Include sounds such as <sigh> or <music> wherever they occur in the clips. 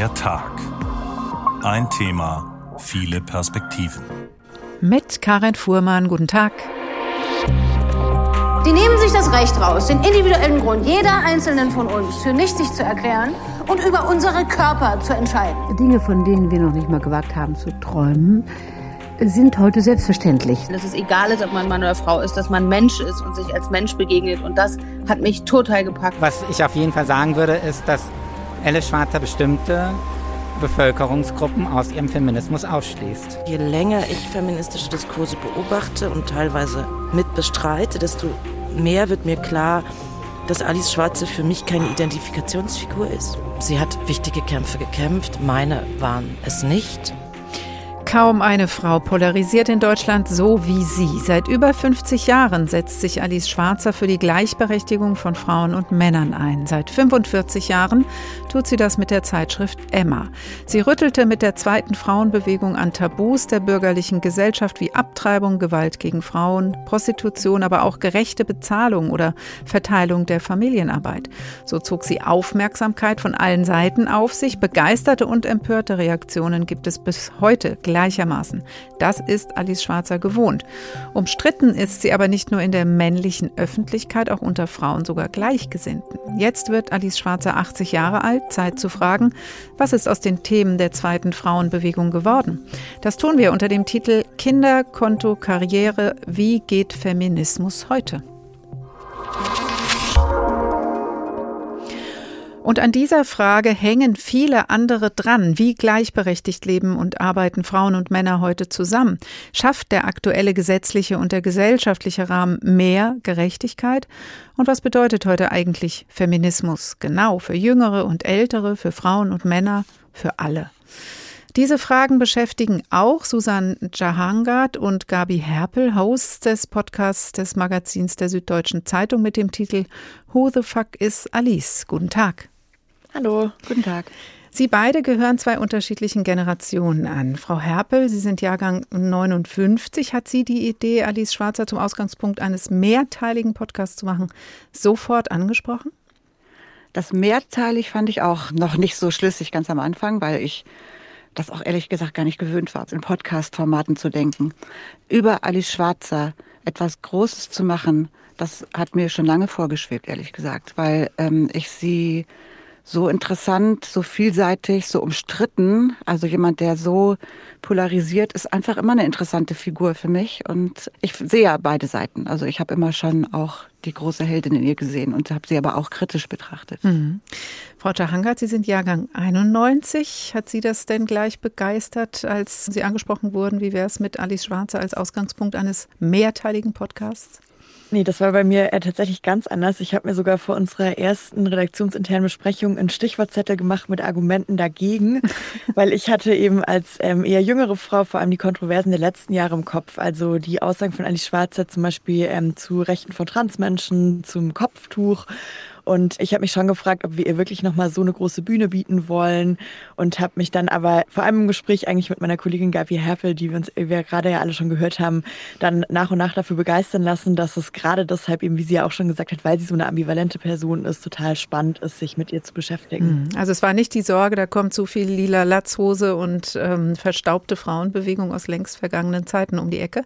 Der Tag. Ein Thema, viele Perspektiven. Mit Karin Fuhrmann, guten Tag. Die nehmen sich das Recht raus, den individuellen Grund jeder Einzelnen von uns für nichtig zu erklären und über unsere Körper zu entscheiden. Dinge, von denen wir noch nicht mal gewagt haben zu träumen, sind heute selbstverständlich. Dass es egal ist, ob man Mann oder Frau ist, dass man Mensch ist und sich als Mensch begegnet. Und das hat mich total gepackt. Was ich auf jeden Fall sagen würde, ist, dass Alice Schwarzer bestimmte Bevölkerungsgruppen aus ihrem Feminismus ausschließt. Je länger ich feministische Diskurse beobachte und teilweise mitbestreite, desto mehr wird mir klar, dass Alice Schwarze für mich keine Identifikationsfigur ist. Sie hat wichtige Kämpfe gekämpft, meine waren es nicht. Kaum eine Frau polarisiert in Deutschland so wie sie. Seit über 50 Jahren setzt sich Alice Schwarzer für die Gleichberechtigung von Frauen und Männern ein. Seit 45 Jahren tut sie das mit der Zeitschrift Emma. Sie rüttelte mit der zweiten Frauenbewegung an Tabus der bürgerlichen Gesellschaft wie Abtreibung, Gewalt gegen Frauen, Prostitution, aber auch gerechte Bezahlung oder Verteilung der Familienarbeit. So zog sie Aufmerksamkeit von allen Seiten auf sich. Begeisterte und empörte Reaktionen gibt es bis heute gleichermaßen. Das ist Alice Schwarzer gewohnt. Umstritten ist sie aber nicht nur in der männlichen Öffentlichkeit, auch unter Frauen, sogar Gleichgesinnten. Jetzt wird Alice Schwarzer 80 Jahre alt, Zeit zu fragen, was ist aus den Themen der zweiten Frauenbewegung geworden? Das tun wir unter dem Titel Kinder, Konto, Karriere, wie geht Feminismus heute? Und an dieser Frage hängen viele andere dran. Wie gleichberechtigt leben und arbeiten Frauen und Männer heute zusammen? Schafft der aktuelle gesetzliche und der gesellschaftliche Rahmen mehr Gerechtigkeit? Und was bedeutet heute eigentlich Feminismus? Genau für Jüngere und Ältere, für Frauen und Männer, für alle. Diese Fragen beschäftigen auch Susan Jahangard und Gabi Herpel, Hosts des Podcasts des Magazins der Süddeutschen Zeitung mit dem Titel Who the Fuck is Alice? Guten Tag. Hallo, guten Tag. Sie beide gehören zwei unterschiedlichen Generationen an. Frau Herpel, Sie sind Jahrgang 59. Hat sie die Idee, Alice Schwarzer zum Ausgangspunkt eines mehrteiligen Podcasts zu machen, sofort angesprochen? Das mehrteilig fand ich auch noch nicht so schlüssig ganz am Anfang, weil ich das auch ehrlich gesagt gar nicht gewöhnt war, in Podcast-Formaten zu denken. Über Alice Schwarzer etwas Großes zu machen, das hat mir schon lange vorgeschwebt, ehrlich gesagt, weil ähm, ich sie so interessant, so vielseitig, so umstritten. Also jemand, der so polarisiert, ist einfach immer eine interessante Figur für mich. Und ich sehe ja beide Seiten. Also ich habe immer schon auch die große Heldin in ihr gesehen und habe sie aber auch kritisch betrachtet. Mhm. Frau Jahangard, Sie sind Jahrgang 91. Hat Sie das denn gleich begeistert, als Sie angesprochen wurden? Wie wäre es mit Alice Schwarzer als Ausgangspunkt eines mehrteiligen Podcasts? Nee, das war bei mir äh, tatsächlich ganz anders. Ich habe mir sogar vor unserer ersten redaktionsinternen Besprechung einen Stichwortzettel gemacht mit Argumenten dagegen, <laughs> weil ich hatte eben als ähm, eher jüngere Frau vor allem die Kontroversen der letzten Jahre im Kopf. Also die Aussagen von Alice Schwarzer zum Beispiel ähm, zu Rechten von Transmenschen, zum Kopftuch und ich habe mich schon gefragt, ob wir ihr wirklich nochmal so eine große Bühne bieten wollen und habe mich dann aber vor allem im Gespräch eigentlich mit meiner Kollegin Gabi Herpel, die wir uns gerade ja alle schon gehört haben, dann nach und nach dafür begeistern lassen, dass es gerade deshalb eben, wie sie ja auch schon gesagt hat, weil sie so eine ambivalente Person ist, total spannend ist, sich mit ihr zu beschäftigen. Mhm. Also es war nicht die Sorge, da kommt zu viel lila Latzhose und ähm, verstaubte Frauenbewegung aus längst vergangenen Zeiten um die Ecke.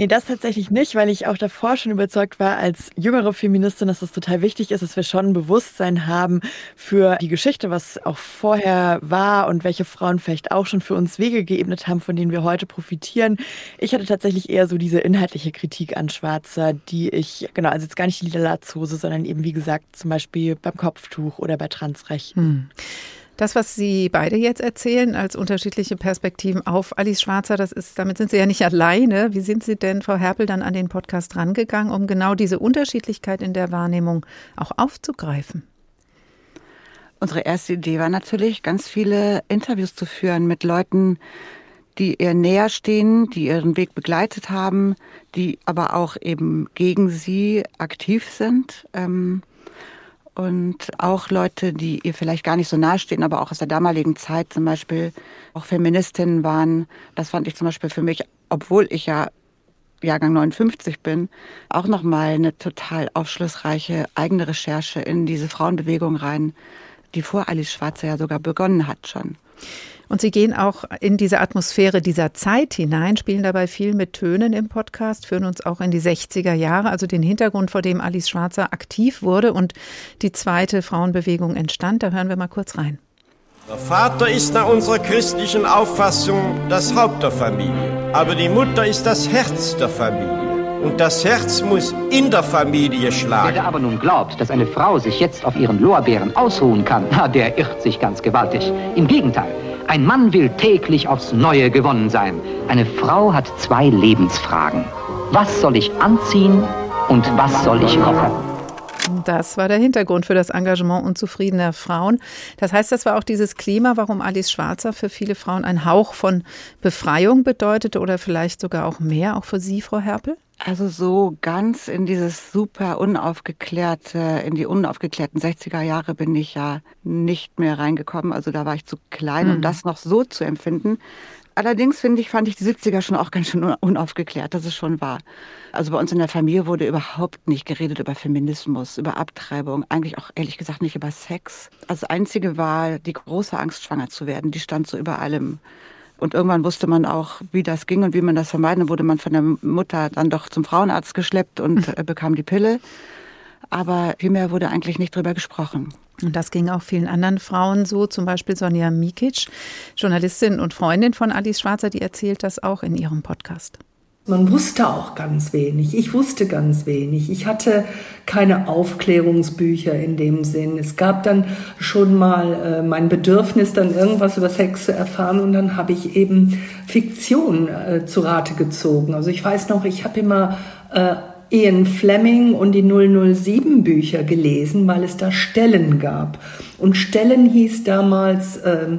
Nee, das tatsächlich nicht, weil ich auch davor schon überzeugt war, als jüngere Feministin, dass es total wichtig ist, dass wir schon ein Bewusstsein haben für die Geschichte, was auch vorher war und welche Frauen vielleicht auch schon für uns Wege geebnet haben, von denen wir heute profitieren. Ich hatte tatsächlich eher so diese inhaltliche Kritik an Schwarzer, die ich, genau, also jetzt gar nicht die lila Latzhose, sondern eben, wie gesagt, zum Beispiel beim Kopftuch oder bei Transrechten. Hm. Das, was Sie beide jetzt erzählen, als unterschiedliche Perspektiven auf Alice Schwarzer, das ist, damit sind Sie ja nicht <laughs> alleine. Wie sind Sie denn, Frau Herpel, dann an den Podcast rangegangen, um genau diese Unterschiedlichkeit in der Wahrnehmung auch aufzugreifen? Unsere erste Idee war natürlich, ganz viele Interviews zu führen mit Leuten, die ihr näher stehen, die ihren Weg begleitet haben, die aber auch eben gegen sie aktiv sind. Ähm, und auch Leute, die ihr vielleicht gar nicht so nahestehen, aber auch aus der damaligen Zeit zum Beispiel auch Feministinnen waren. Das fand ich zum Beispiel für mich, obwohl ich ja Jahrgang 59 bin, auch nochmal eine total aufschlussreiche eigene Recherche in diese Frauenbewegung rein die vor Alice Schwarzer ja sogar begonnen hat schon. Und Sie gehen auch in diese Atmosphäre dieser Zeit hinein, spielen dabei viel mit Tönen im Podcast, führen uns auch in die 60er Jahre, also den Hintergrund, vor dem Alice Schwarzer aktiv wurde und die zweite Frauenbewegung entstand. Da hören wir mal kurz rein. Der Vater ist nach unserer christlichen Auffassung das Haupt der Familie, aber die Mutter ist das Herz der Familie. Und das Herz muss in der Familie schlagen. Wer aber nun glaubt, dass eine Frau sich jetzt auf ihren Lorbeeren ausruhen kann, <laughs> der irrt sich ganz gewaltig. Im Gegenteil, ein Mann will täglich aufs Neue gewonnen sein. Eine Frau hat zwei Lebensfragen. Was soll ich anziehen und was soll ich kochen? Das war der Hintergrund für das Engagement unzufriedener Frauen. Das heißt, das war auch dieses Klima, warum Alice Schwarzer für viele Frauen ein Hauch von Befreiung bedeutete oder vielleicht sogar auch mehr, auch für Sie, Frau Herpel? Also so ganz in dieses super unaufgeklärte, in die unaufgeklärten 60er Jahre bin ich ja nicht mehr reingekommen. Also da war ich zu klein, um mhm. das noch so zu empfinden. Allerdings finde ich, fand ich die 70er schon auch ganz schön unaufgeklärt, das ist schon wahr. Also bei uns in der Familie wurde überhaupt nicht geredet über Feminismus, über Abtreibung, eigentlich auch ehrlich gesagt nicht über Sex. Also das Einzige war die große Angst, schwanger zu werden. Die stand so über allem. Und irgendwann wusste man auch, wie das ging und wie man das vermeiden. Dann wurde man von der Mutter dann doch zum Frauenarzt geschleppt und <laughs> äh, bekam die Pille. Aber viel mehr wurde eigentlich nicht drüber gesprochen. Und das ging auch vielen anderen Frauen so, zum Beispiel Sonja Mikic, Journalistin und Freundin von Alice Schwarzer, die erzählt das auch in ihrem Podcast. Man wusste auch ganz wenig. Ich wusste ganz wenig. Ich hatte keine Aufklärungsbücher in dem Sinn. Es gab dann schon mal äh, mein Bedürfnis, dann irgendwas über Sex zu erfahren und dann habe ich eben Fiktion äh, zu Rate gezogen. Also ich weiß noch, ich habe immer äh, Ian Fleming und die 007 Bücher gelesen, weil es da Stellen gab. Und Stellen hieß damals, äh,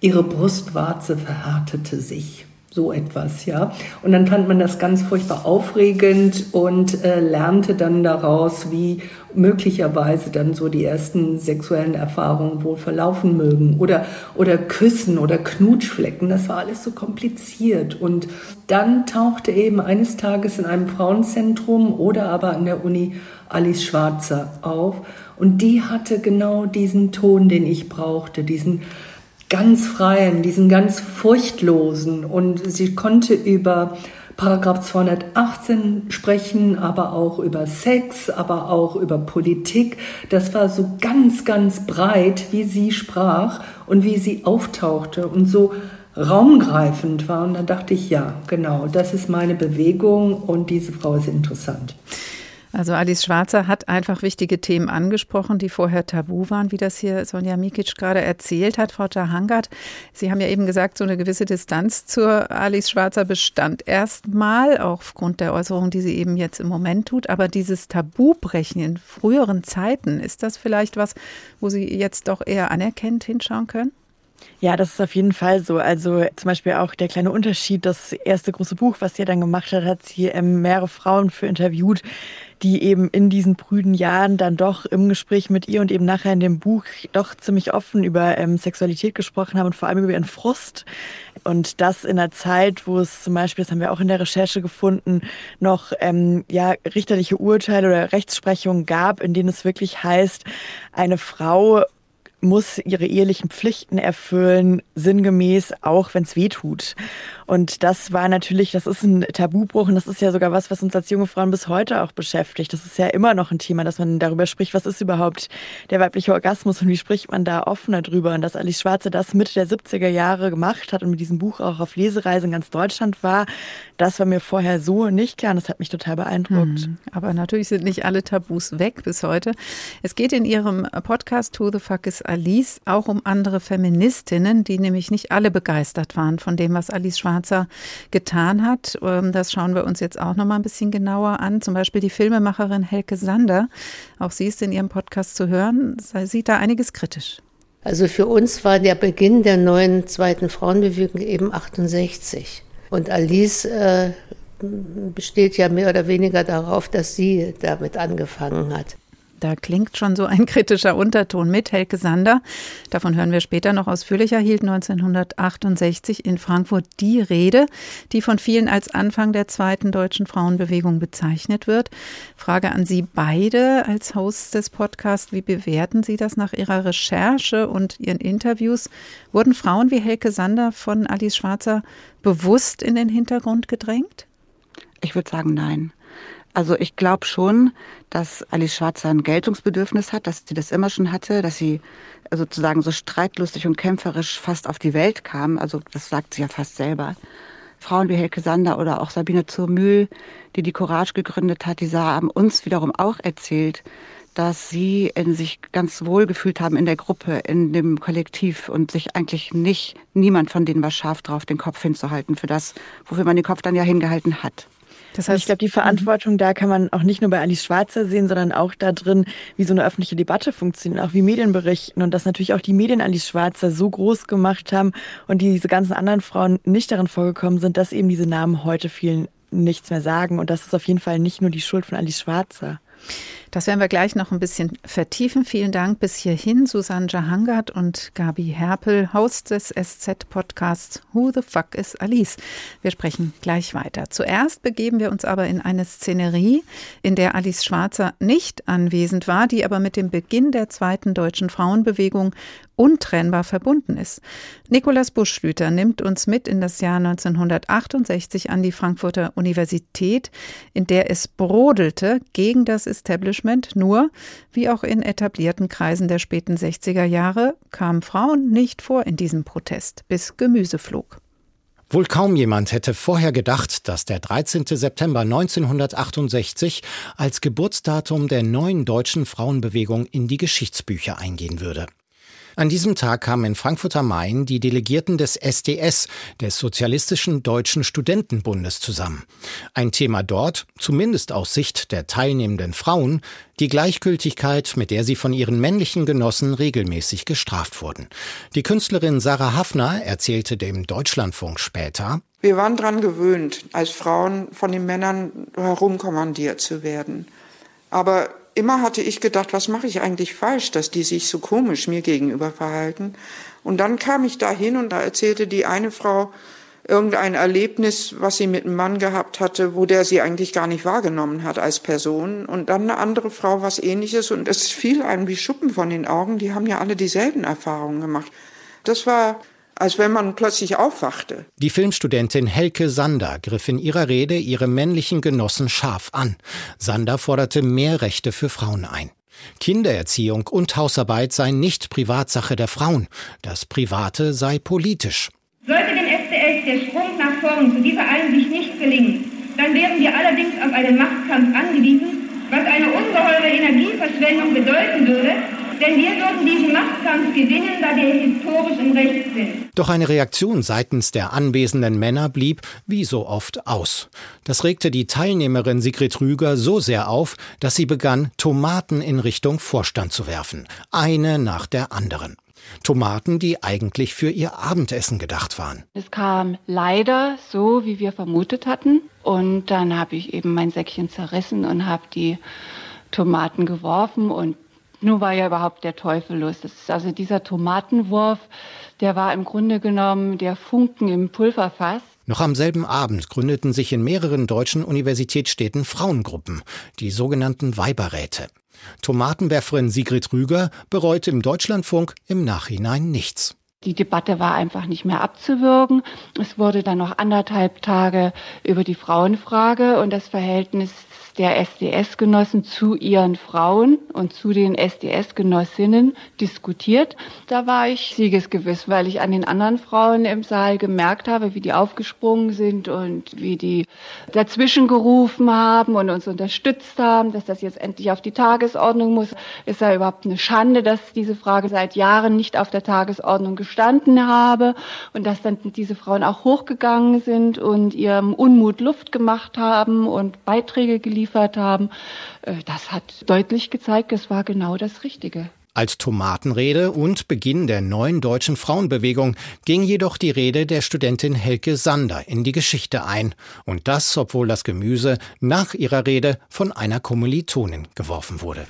ihre Brustwarze verhärtete sich so etwas, ja. Und dann fand man das ganz furchtbar aufregend und äh, lernte dann daraus, wie möglicherweise dann so die ersten sexuellen Erfahrungen wohl verlaufen mögen oder oder Küssen oder Knutschflecken. Das war alles so kompliziert. Und dann tauchte eben eines Tages in einem Frauenzentrum oder aber an der Uni Alice Schwarzer auf und die hatte genau diesen Ton, den ich brauchte, diesen ganz freien, diesen ganz furchtlosen. Und sie konnte über Paragraph 218 sprechen, aber auch über Sex, aber auch über Politik. Das war so ganz, ganz breit, wie sie sprach und wie sie auftauchte und so raumgreifend war. Und da dachte ich, ja, genau, das ist meine Bewegung und diese Frau ist interessant. Also Alice Schwarzer hat einfach wichtige Themen angesprochen, die vorher tabu waren, wie das hier Sonja Mikic gerade erzählt hat. Frau Jahangard, Sie haben ja eben gesagt, so eine gewisse Distanz zur Alice Schwarzer bestand erstmal, auch aufgrund der Äußerungen, die sie eben jetzt im Moment tut. Aber dieses Tabubrechen in früheren Zeiten, ist das vielleicht was, wo Sie jetzt doch eher anerkennend hinschauen können? Ja, das ist auf jeden Fall so. Also zum Beispiel auch der kleine Unterschied, das erste große Buch, was sie dann gemacht hat, hat sie ähm, mehrere Frauen für interviewt, die eben in diesen prüden Jahren dann doch im Gespräch mit ihr und eben nachher in dem Buch doch ziemlich offen über ähm, Sexualität gesprochen haben und vor allem über ihren Frust. Und das in einer Zeit, wo es zum Beispiel, das haben wir auch in der Recherche gefunden, noch ähm, ja, richterliche Urteile oder Rechtsprechungen gab, in denen es wirklich heißt, eine Frau muss ihre ehelichen Pflichten erfüllen, sinngemäß, auch wenn es weh tut. Und das war natürlich, das ist ein Tabubruch und das ist ja sogar was, was uns als junge Frauen bis heute auch beschäftigt. Das ist ja immer noch ein Thema, dass man darüber spricht, was ist überhaupt der weibliche Orgasmus und wie spricht man da offener drüber. Und dass Alice Schwarze das Mitte der 70er Jahre gemacht hat und mit diesem Buch auch auf Lesereise in ganz Deutschland war, das war mir vorher so nicht klar und das hat mich total beeindruckt. Hm. Aber natürlich sind nicht alle Tabus weg bis heute. Es geht in Ihrem Podcast To the Fuck is Alice auch um andere Feministinnen, die nämlich nicht alle begeistert waren von dem, was Alice Schwarze Schwarzer getan hat. Ähm, das schauen wir uns jetzt auch noch mal ein bisschen genauer an. Zum Beispiel die Filmemacherin Helke Sander. Auch sie ist in ihrem Podcast zu hören. Sie sieht da einiges kritisch. Also für uns war der Beginn der neuen zweiten Frauenbewegung eben 68. Und Alice äh, besteht ja mehr oder weniger darauf, dass sie damit angefangen hat. Da klingt schon so ein kritischer Unterton mit. Helke Sander, davon hören wir später noch ausführlicher, hielt 1968 in Frankfurt die Rede, die von vielen als Anfang der zweiten deutschen Frauenbewegung bezeichnet wird. Frage an Sie beide als Hosts des Podcasts. Wie bewerten Sie das nach Ihrer Recherche und Ihren Interviews? Wurden Frauen wie Helke Sander von Alice Schwarzer bewusst in den Hintergrund gedrängt? Ich würde sagen, nein. Also ich glaube schon, dass Alice Schwarzer ein Geltungsbedürfnis hat, dass sie das immer schon hatte, dass sie sozusagen so streitlustig und kämpferisch fast auf die Welt kam. Also das sagt sie ja fast selber. Frauen wie Helke Sander oder auch Sabine Zurmühl, die die Courage gegründet hat, die haben uns wiederum auch erzählt, dass sie in sich ganz wohl gefühlt haben in der Gruppe, in dem Kollektiv und sich eigentlich nicht, niemand von denen war scharf drauf, den Kopf hinzuhalten für das, wofür man den Kopf dann ja hingehalten hat. Das heißt, ich glaube, die Verantwortung da kann man auch nicht nur bei Alice Schwarzer sehen, sondern auch da drin, wie so eine öffentliche Debatte funktioniert, auch wie Medien berichten und dass natürlich auch die Medien Alice Schwarzer so groß gemacht haben und diese ganzen anderen Frauen nicht darin vorgekommen sind, dass eben diese Namen heute vielen nichts mehr sagen. Und das ist auf jeden Fall nicht nur die Schuld von Alice Schwarzer. Das werden wir gleich noch ein bisschen vertiefen. Vielen Dank bis hierhin, Susanne Jahangard und Gabi Herpel, Host des SZ-Podcasts Who the Fuck is Alice? Wir sprechen gleich weiter. Zuerst begeben wir uns aber in eine Szenerie, in der Alice Schwarzer nicht anwesend war, die aber mit dem Beginn der zweiten deutschen Frauenbewegung untrennbar verbunden ist. Nikolaus Buschlüter nimmt uns mit in das Jahr 1968 an die Frankfurter Universität, in der es brodelte gegen das Establishment. Nur, wie auch in etablierten Kreisen der späten 60er Jahre, kamen Frauen nicht vor in diesem Protest, bis Gemüse flog. Wohl kaum jemand hätte vorher gedacht, dass der 13. September 1968 als Geburtsdatum der neuen deutschen Frauenbewegung in die Geschichtsbücher eingehen würde. An diesem Tag kamen in Frankfurt am Main die Delegierten des SDS, des Sozialistischen Deutschen Studentenbundes, zusammen. Ein Thema dort, zumindest aus Sicht der teilnehmenden Frauen, die Gleichgültigkeit, mit der sie von ihren männlichen Genossen regelmäßig gestraft wurden. Die Künstlerin Sarah Hafner erzählte dem Deutschlandfunk später, wir waren daran gewöhnt, als Frauen von den Männern herumkommandiert zu werden. Aber immer hatte ich gedacht, was mache ich eigentlich falsch, dass die sich so komisch mir gegenüber verhalten. Und dann kam ich dahin und da erzählte die eine Frau irgendein Erlebnis, was sie mit einem Mann gehabt hatte, wo der sie eigentlich gar nicht wahrgenommen hat als Person. Und dann eine andere Frau was ähnliches und es fiel einem wie Schuppen von den Augen. Die haben ja alle dieselben Erfahrungen gemacht. Das war als wenn man plötzlich aufwachte. Die Filmstudentin Helke Sander griff in ihrer Rede ihre männlichen Genossen scharf an. Sander forderte mehr Rechte für Frauen ein. Kindererziehung und Hausarbeit seien nicht Privatsache der Frauen. Das Private sei politisch. Sollte dem SDS der Sprung nach vorn zu dieser Einsicht nicht gelingen, dann wären wir allerdings auf einen Machtkampf angewiesen, was eine ungeheure Energieverschwendung bedeuten würde, denn wir würden diesen Machtkampf gewinnen, da wir historisch im Recht sind. Doch eine Reaktion seitens der anwesenden Männer blieb, wie so oft, aus. Das regte die Teilnehmerin Sigrid Rüger so sehr auf, dass sie begann, Tomaten in Richtung Vorstand zu werfen. Eine nach der anderen. Tomaten, die eigentlich für ihr Abendessen gedacht waren. Es kam leider so, wie wir vermutet hatten. Und dann habe ich eben mein Säckchen zerrissen und habe die Tomaten geworfen und nun war ja überhaupt der Teufel los. Das ist also dieser Tomatenwurf, der war im Grunde genommen der Funken im Pulverfass. Noch am selben Abend gründeten sich in mehreren deutschen Universitätsstädten Frauengruppen, die sogenannten Weiberräte. Tomatenwerferin Sigrid Rüger bereute im Deutschlandfunk im Nachhinein nichts. Die Debatte war einfach nicht mehr abzuwürgen. Es wurde dann noch anderthalb Tage über die Frauenfrage und das Verhältnis der SDS-Genossen zu ihren Frauen und zu den SDS-Genossinnen diskutiert. Da war ich siegesgewiss, weil ich an den anderen Frauen im Saal gemerkt habe, wie die aufgesprungen sind und wie die dazwischen gerufen haben und uns unterstützt haben, dass das jetzt endlich auf die Tagesordnung muss. Es sei überhaupt eine Schande, dass diese Frage seit Jahren nicht auf der Tagesordnung gestanden habe und dass dann diese Frauen auch hochgegangen sind und ihrem Unmut Luft gemacht haben und Beiträge geliefert geliefert haben, äh, das hat deutlich gezeigt, es war genau das Richtige. Als Tomatenrede und Beginn der neuen deutschen Frauenbewegung ging jedoch die Rede der Studentin Helke Sander in die Geschichte ein. Und das, obwohl das Gemüse nach ihrer Rede von einer Kommilitonin geworfen wurde.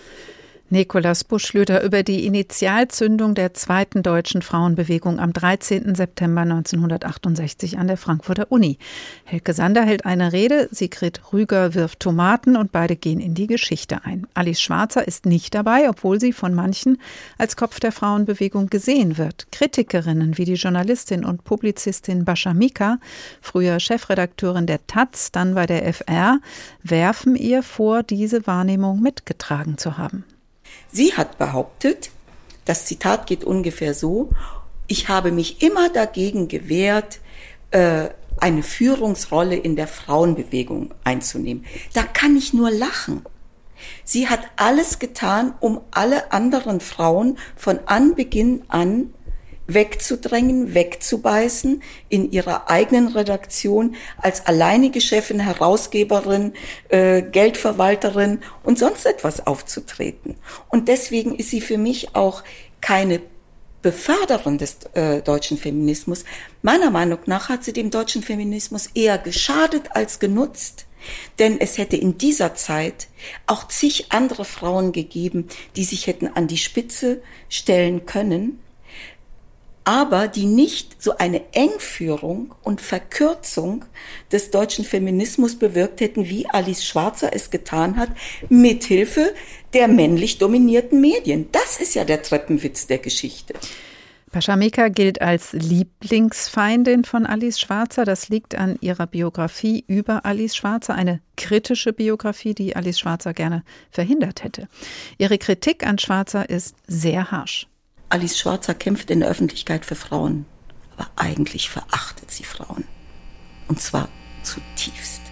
Nikolaus Buschlüter über die Initialzündung der zweiten deutschen Frauenbewegung am 13. September 1968 an der Frankfurter Uni. Helke Sander hält eine Rede, Sigrid Rüger wirft Tomaten und beide gehen in die Geschichte ein. Alice Schwarzer ist nicht dabei, obwohl sie von manchen als Kopf der Frauenbewegung gesehen wird. Kritikerinnen wie die Journalistin und Publizistin Bascha Mika, früher Chefredakteurin der Taz, dann bei der FR, werfen ihr vor, diese Wahrnehmung mitgetragen zu haben. Sie hat behauptet, das Zitat geht ungefähr so, ich habe mich immer dagegen gewehrt, äh, eine Führungsrolle in der Frauenbewegung einzunehmen. Da kann ich nur lachen. Sie hat alles getan, um alle anderen Frauen von Anbeginn an wegzudrängen, wegzubeißen, in ihrer eigenen Redaktion als alleinige Chefin, Herausgeberin, äh, Geldverwalterin und sonst etwas aufzutreten. Und deswegen ist sie für mich auch keine Beförderin des äh, deutschen Feminismus. Meiner Meinung nach hat sie dem deutschen Feminismus eher geschadet als genutzt. Denn es hätte in dieser Zeit auch zig andere Frauen gegeben, die sich hätten an die Spitze stellen können aber die nicht so eine Engführung und Verkürzung des deutschen Feminismus bewirkt hätten, wie Alice Schwarzer es getan hat, mithilfe der männlich dominierten Medien. Das ist ja der Treppenwitz der Geschichte. Paschamika gilt als Lieblingsfeindin von Alice Schwarzer. Das liegt an ihrer Biografie über Alice Schwarzer, eine kritische Biografie, die Alice Schwarzer gerne verhindert hätte. Ihre Kritik an Schwarzer ist sehr harsch. Alice Schwarzer kämpft in der Öffentlichkeit für Frauen, aber eigentlich verachtet sie Frauen. Und zwar zutiefst.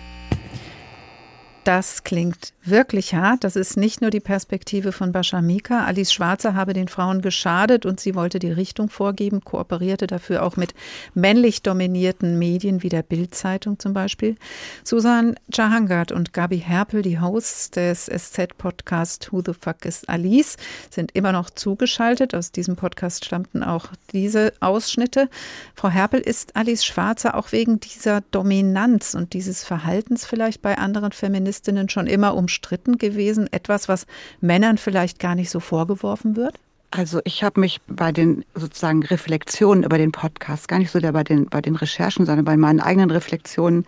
Das klingt wirklich hart. Das ist nicht nur die Perspektive von Bascha Mika. Alice Schwarzer habe den Frauen geschadet und sie wollte die Richtung vorgeben, kooperierte dafür auch mit männlich dominierten Medien wie der Bild-Zeitung zum Beispiel. Susan Jahangard und Gabi Herpel, die Hosts des SZ-Podcasts Who the Fuck is Alice, sind immer noch zugeschaltet. Aus diesem Podcast stammten auch diese Ausschnitte. Frau Herpel, ist Alice Schwarzer auch wegen dieser Dominanz und dieses Verhaltens vielleicht bei anderen Feministinnen schon immer um umstritten gewesen? Etwas, was Männern vielleicht gar nicht so vorgeworfen wird? Also ich habe mich bei den sozusagen Reflexionen über den Podcast, gar nicht so der bei den, bei den Recherchen, sondern bei meinen eigenen Reflexionen,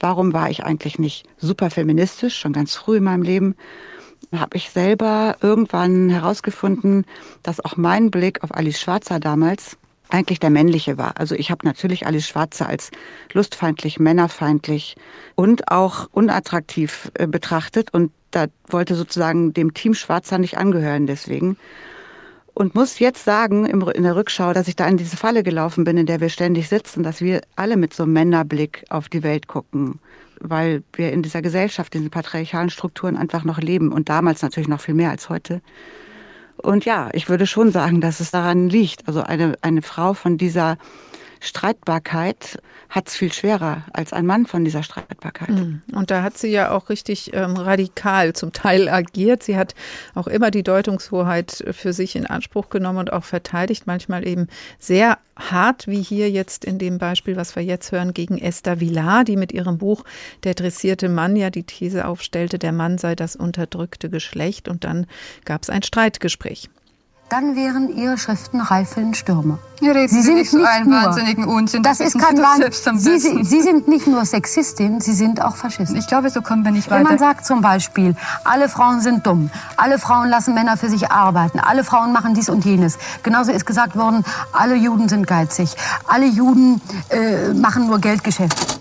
warum war ich eigentlich nicht super feministisch, schon ganz früh in meinem Leben, habe ich selber irgendwann herausgefunden, dass auch mein Blick auf Alice Schwarzer damals eigentlich der männliche war. Also ich habe natürlich Alice Schwarzer als lustfeindlich, männerfeindlich und auch unattraktiv äh, betrachtet und da wollte sozusagen dem Team Schwarzer nicht angehören deswegen. Und muss jetzt sagen, in der Rückschau, dass ich da in diese Falle gelaufen bin, in der wir ständig sitzen, dass wir alle mit so einem Männerblick auf die Welt gucken, weil wir in dieser Gesellschaft, in den patriarchalen Strukturen einfach noch leben und damals natürlich noch viel mehr als heute. Und ja, ich würde schon sagen, dass es daran liegt. Also eine, eine Frau von dieser Streitbarkeit hat es viel schwerer als ein Mann von dieser Streitbarkeit. Hm. Und da hat sie ja auch richtig ähm, radikal zum Teil agiert. Sie hat auch immer die Deutungshoheit für sich in Anspruch genommen und auch verteidigt, manchmal eben sehr hart, wie hier jetzt in dem Beispiel, was wir jetzt hören, gegen Esther Villar, die mit ihrem Buch Der dressierte Mann ja die These aufstellte, der Mann sei das unterdrückte Geschlecht. Und dann gab es ein Streitgespräch dann wären Ihre Schriften reif für den Stürmer. Ja, reden Sie, Sie nicht so einen nur, wahnsinnigen Unsinn. Das, das ist kein Wahnsinn. Sie, Sie, Sie, sind nicht nur Sexistin, Sie sind auch Faschistin. Ich glaube, so kommen wir nicht weiter. Wenn man sagt zum Beispiel, alle Frauen sind dumm, alle Frauen lassen Männer für sich arbeiten, alle Frauen machen dies und jenes. Genauso ist gesagt worden, alle Juden sind geizig, alle Juden äh, machen nur Geldgeschäfte.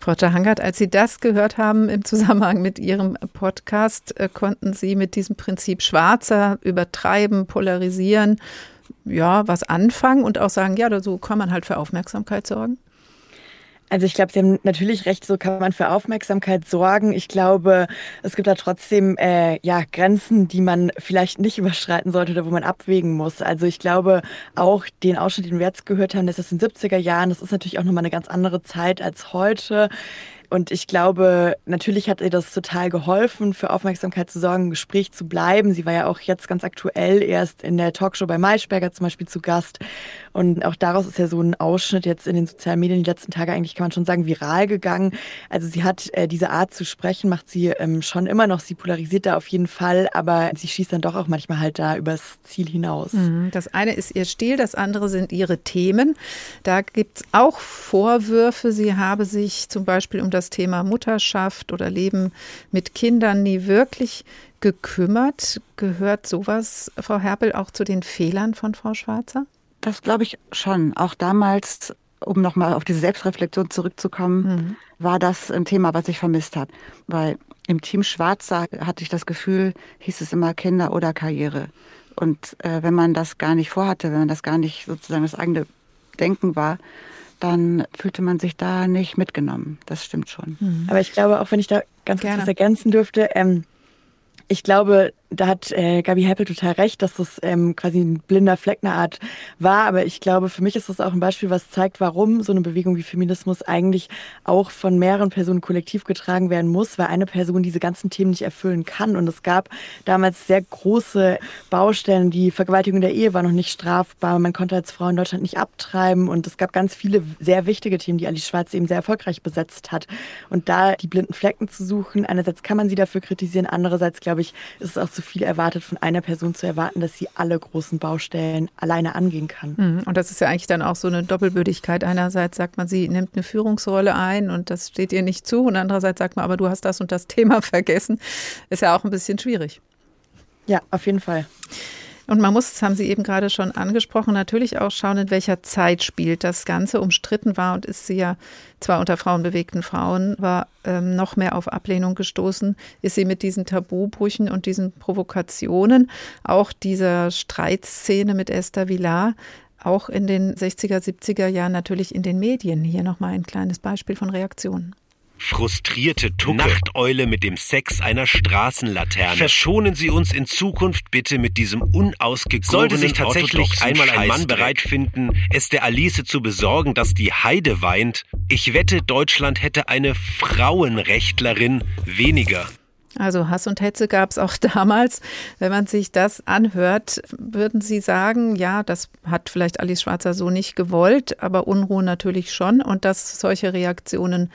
Frau Jahangard, als Sie das gehört haben im Zusammenhang mit Ihrem Podcast, äh, konnten Sie mit diesem Prinzip Schwarzer übertreiben, polarisieren, ja, was anfangen und auch sagen, ja, so kann man halt für Aufmerksamkeit sorgen? Also ich glaube, Sie haben natürlich recht, so kann man für Aufmerksamkeit sorgen. Ich glaube, es gibt da trotzdem äh, ja, Grenzen, die man vielleicht nicht überschreiten sollte oder wo man abwägen muss. Also ich glaube, auch den Ausschnitt, den wir jetzt gehört haben, das ist in den 70er Jahren, das ist natürlich auch nochmal eine ganz andere Zeit als heute Und ich glaube, natürlich hat ihr das total geholfen, für Aufmerksamkeit zu sorgen, im Gespräch zu bleiben. Sie war ja auch jetzt ganz aktuell erst in der Talkshow bei Maischberger zum Beispiel zu Gast. Und auch daraus ist ja so ein Ausschnitt jetzt in den sozialen Medien die letzten Tage eigentlich, kann man schon sagen, viral gegangen. Also sie hat äh, diese Art zu sprechen, macht sie ähm, schon immer noch. Sie polarisiert da auf jeden Fall, aber sie schießt dann doch auch manchmal halt da übers Ziel hinaus. Mhm. Das eine ist ihr Stil, das andere sind ihre Themen. Da gibt es auch Vorwürfe, sie habe sich zum Beispiel um das das Thema Mutterschaft oder Leben mit Kindern nie wirklich gekümmert. Gehört sowas, Frau Herpel, auch zu den Fehlern von Frau Schwarzer? Das glaube ich schon. Auch damals, um nochmal auf diese Selbstreflexion zurückzukommen, mhm. war das ein Thema, was ich vermisst habe. Weil im Team Schwarzer hatte ich das Gefühl, hieß es immer Kinder oder Karriere. Und äh, wenn man das gar nicht vorhatte, wenn man das gar nicht sozusagen das eigene Denken war, dann fühlte man sich da nicht mitgenommen. Das stimmt schon. Mhm. Aber ich glaube, auch wenn ich da ganz kurz was ergänzen dürfte, ähm, ich glaube, da hat äh, Gabi Heppel total recht, dass das ähm, quasi ein blinder Fleck eine Art war. Aber ich glaube, für mich ist das auch ein Beispiel, was zeigt, warum so eine Bewegung wie Feminismus eigentlich auch von mehreren Personen kollektiv getragen werden muss, weil eine Person diese ganzen Themen nicht erfüllen kann. Und es gab damals sehr große Baustellen. Die Vergewaltigung der Ehe war noch nicht strafbar. Man konnte als Frau in Deutschland nicht abtreiben. Und es gab ganz viele sehr wichtige Themen, die Alice Schwarz eben sehr erfolgreich besetzt hat. Und da die blinden Flecken zu suchen, einerseits kann man sie dafür kritisieren, andererseits, glaube ich, ist es auch zu zu viel erwartet, von einer Person zu erwarten, dass sie alle großen Baustellen alleine angehen kann. Mhm. Und das ist ja eigentlich dann auch so eine Doppelbödigkeit. Einerseits sagt man, sie nimmt eine Führungsrolle ein und das steht ihr nicht zu. Und andererseits sagt man, aber du hast das und das Thema <laughs> vergessen. Ist ja auch ein bisschen schwierig. Ja, auf jeden Fall. Und man muss, das haben Sie eben gerade schon angesprochen, natürlich auch schauen, in welcher Zeit spielt das Ganze. Umstritten war und ist sie ja zwar unter frauenbewegten Frauen, war ähm, noch mehr auf Ablehnung gestoßen, ist sie mit diesen Tabubrüchen und diesen Provokationen, auch dieser Streitszene mit Esther Villar, auch in den 60er, 70er Jahren natürlich in den Medien. Hier nochmal ein kleines Beispiel von Reaktionen. Frustrierte Tucke. Nachteule mit dem Sex einer Straßenlaterne. Verschonen Sie uns in Zukunft bitte mit diesem unausgegorenen Sollte sich tatsächlich einmal ein Mann bereit finden, es der Alice zu besorgen, dass die Heide weint, ich wette, Deutschland hätte eine Frauenrechtlerin weniger. Also Hass und Hetze gab es auch <laughs> damals. Wenn man sich das anhört, würden Sie sagen, ja, das hat vielleicht Alice Schwarzer so nicht gewollt, aber Unruhe natürlich schon. Und dass solche Reaktionen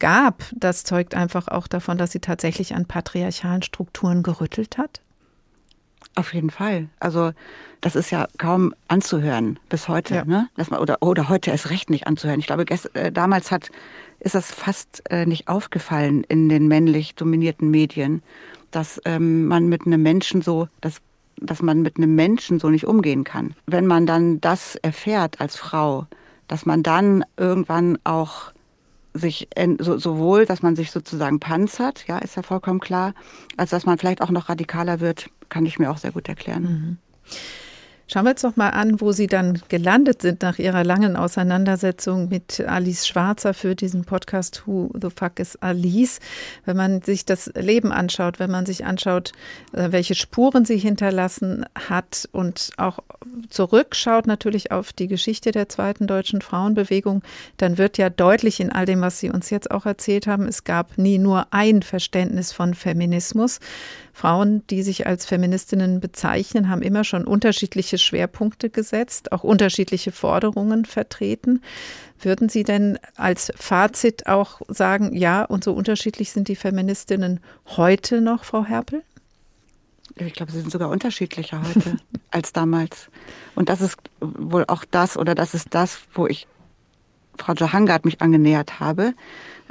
gab, das zeugt einfach auch davon, dass sie tatsächlich an patriarchalen Strukturen gerüttelt hat? Auf jeden Fall. Also das ist ja kaum anzuhören bis heute. Ja. Ne? Das, oder, oder heute erst recht nicht anzuhören. Ich glaube, gest, äh, damals hat, ist das fast äh, nicht aufgefallen in den männlich dominierten Medien, dass ähm, man mit einem Menschen so, dass, dass man mit einem Menschen so nicht umgehen kann. Wenn man dann das erfährt als Frau, dass man dann irgendwann auch sich so, sowohl, dass man sich sozusagen panzert, ja, ist ja vollkommen klar, als dass man vielleicht auch noch radikaler wird, kann ich mir auch sehr gut erklären. Mhm. Schauen wir uns doch mal an, wo Sie dann gelandet sind nach Ihrer langen Auseinandersetzung mit Alice Schwarzer für diesen Podcast Who the Fuck is Alice. Wenn man sich das Leben anschaut, wenn man sich anschaut, äh, welche Spuren sie hinterlassen hat und auch zurückschaut natürlich auf die Geschichte der zweiten deutschen Frauenbewegung, dann wird ja deutlich in all dem, was Sie uns jetzt auch erzählt haben, es gab nie nur ein Verständnis von Feminismus. Frauen, die sich als Feministinnen bezeichnen, haben immer schon unterschiedliche Schwerpunkte gesetzt, auch unterschiedliche Forderungen vertreten. Würden Sie denn als Fazit auch sagen, ja, und so unterschiedlich sind die Feministinnen heute noch, Frau Herpel? Ich glaube, sie sind sogar unterschiedlicher heute <laughs> als damals. Und das ist wohl auch das, oder das ist das, wo ich Frau Johangard mich angenähert habe,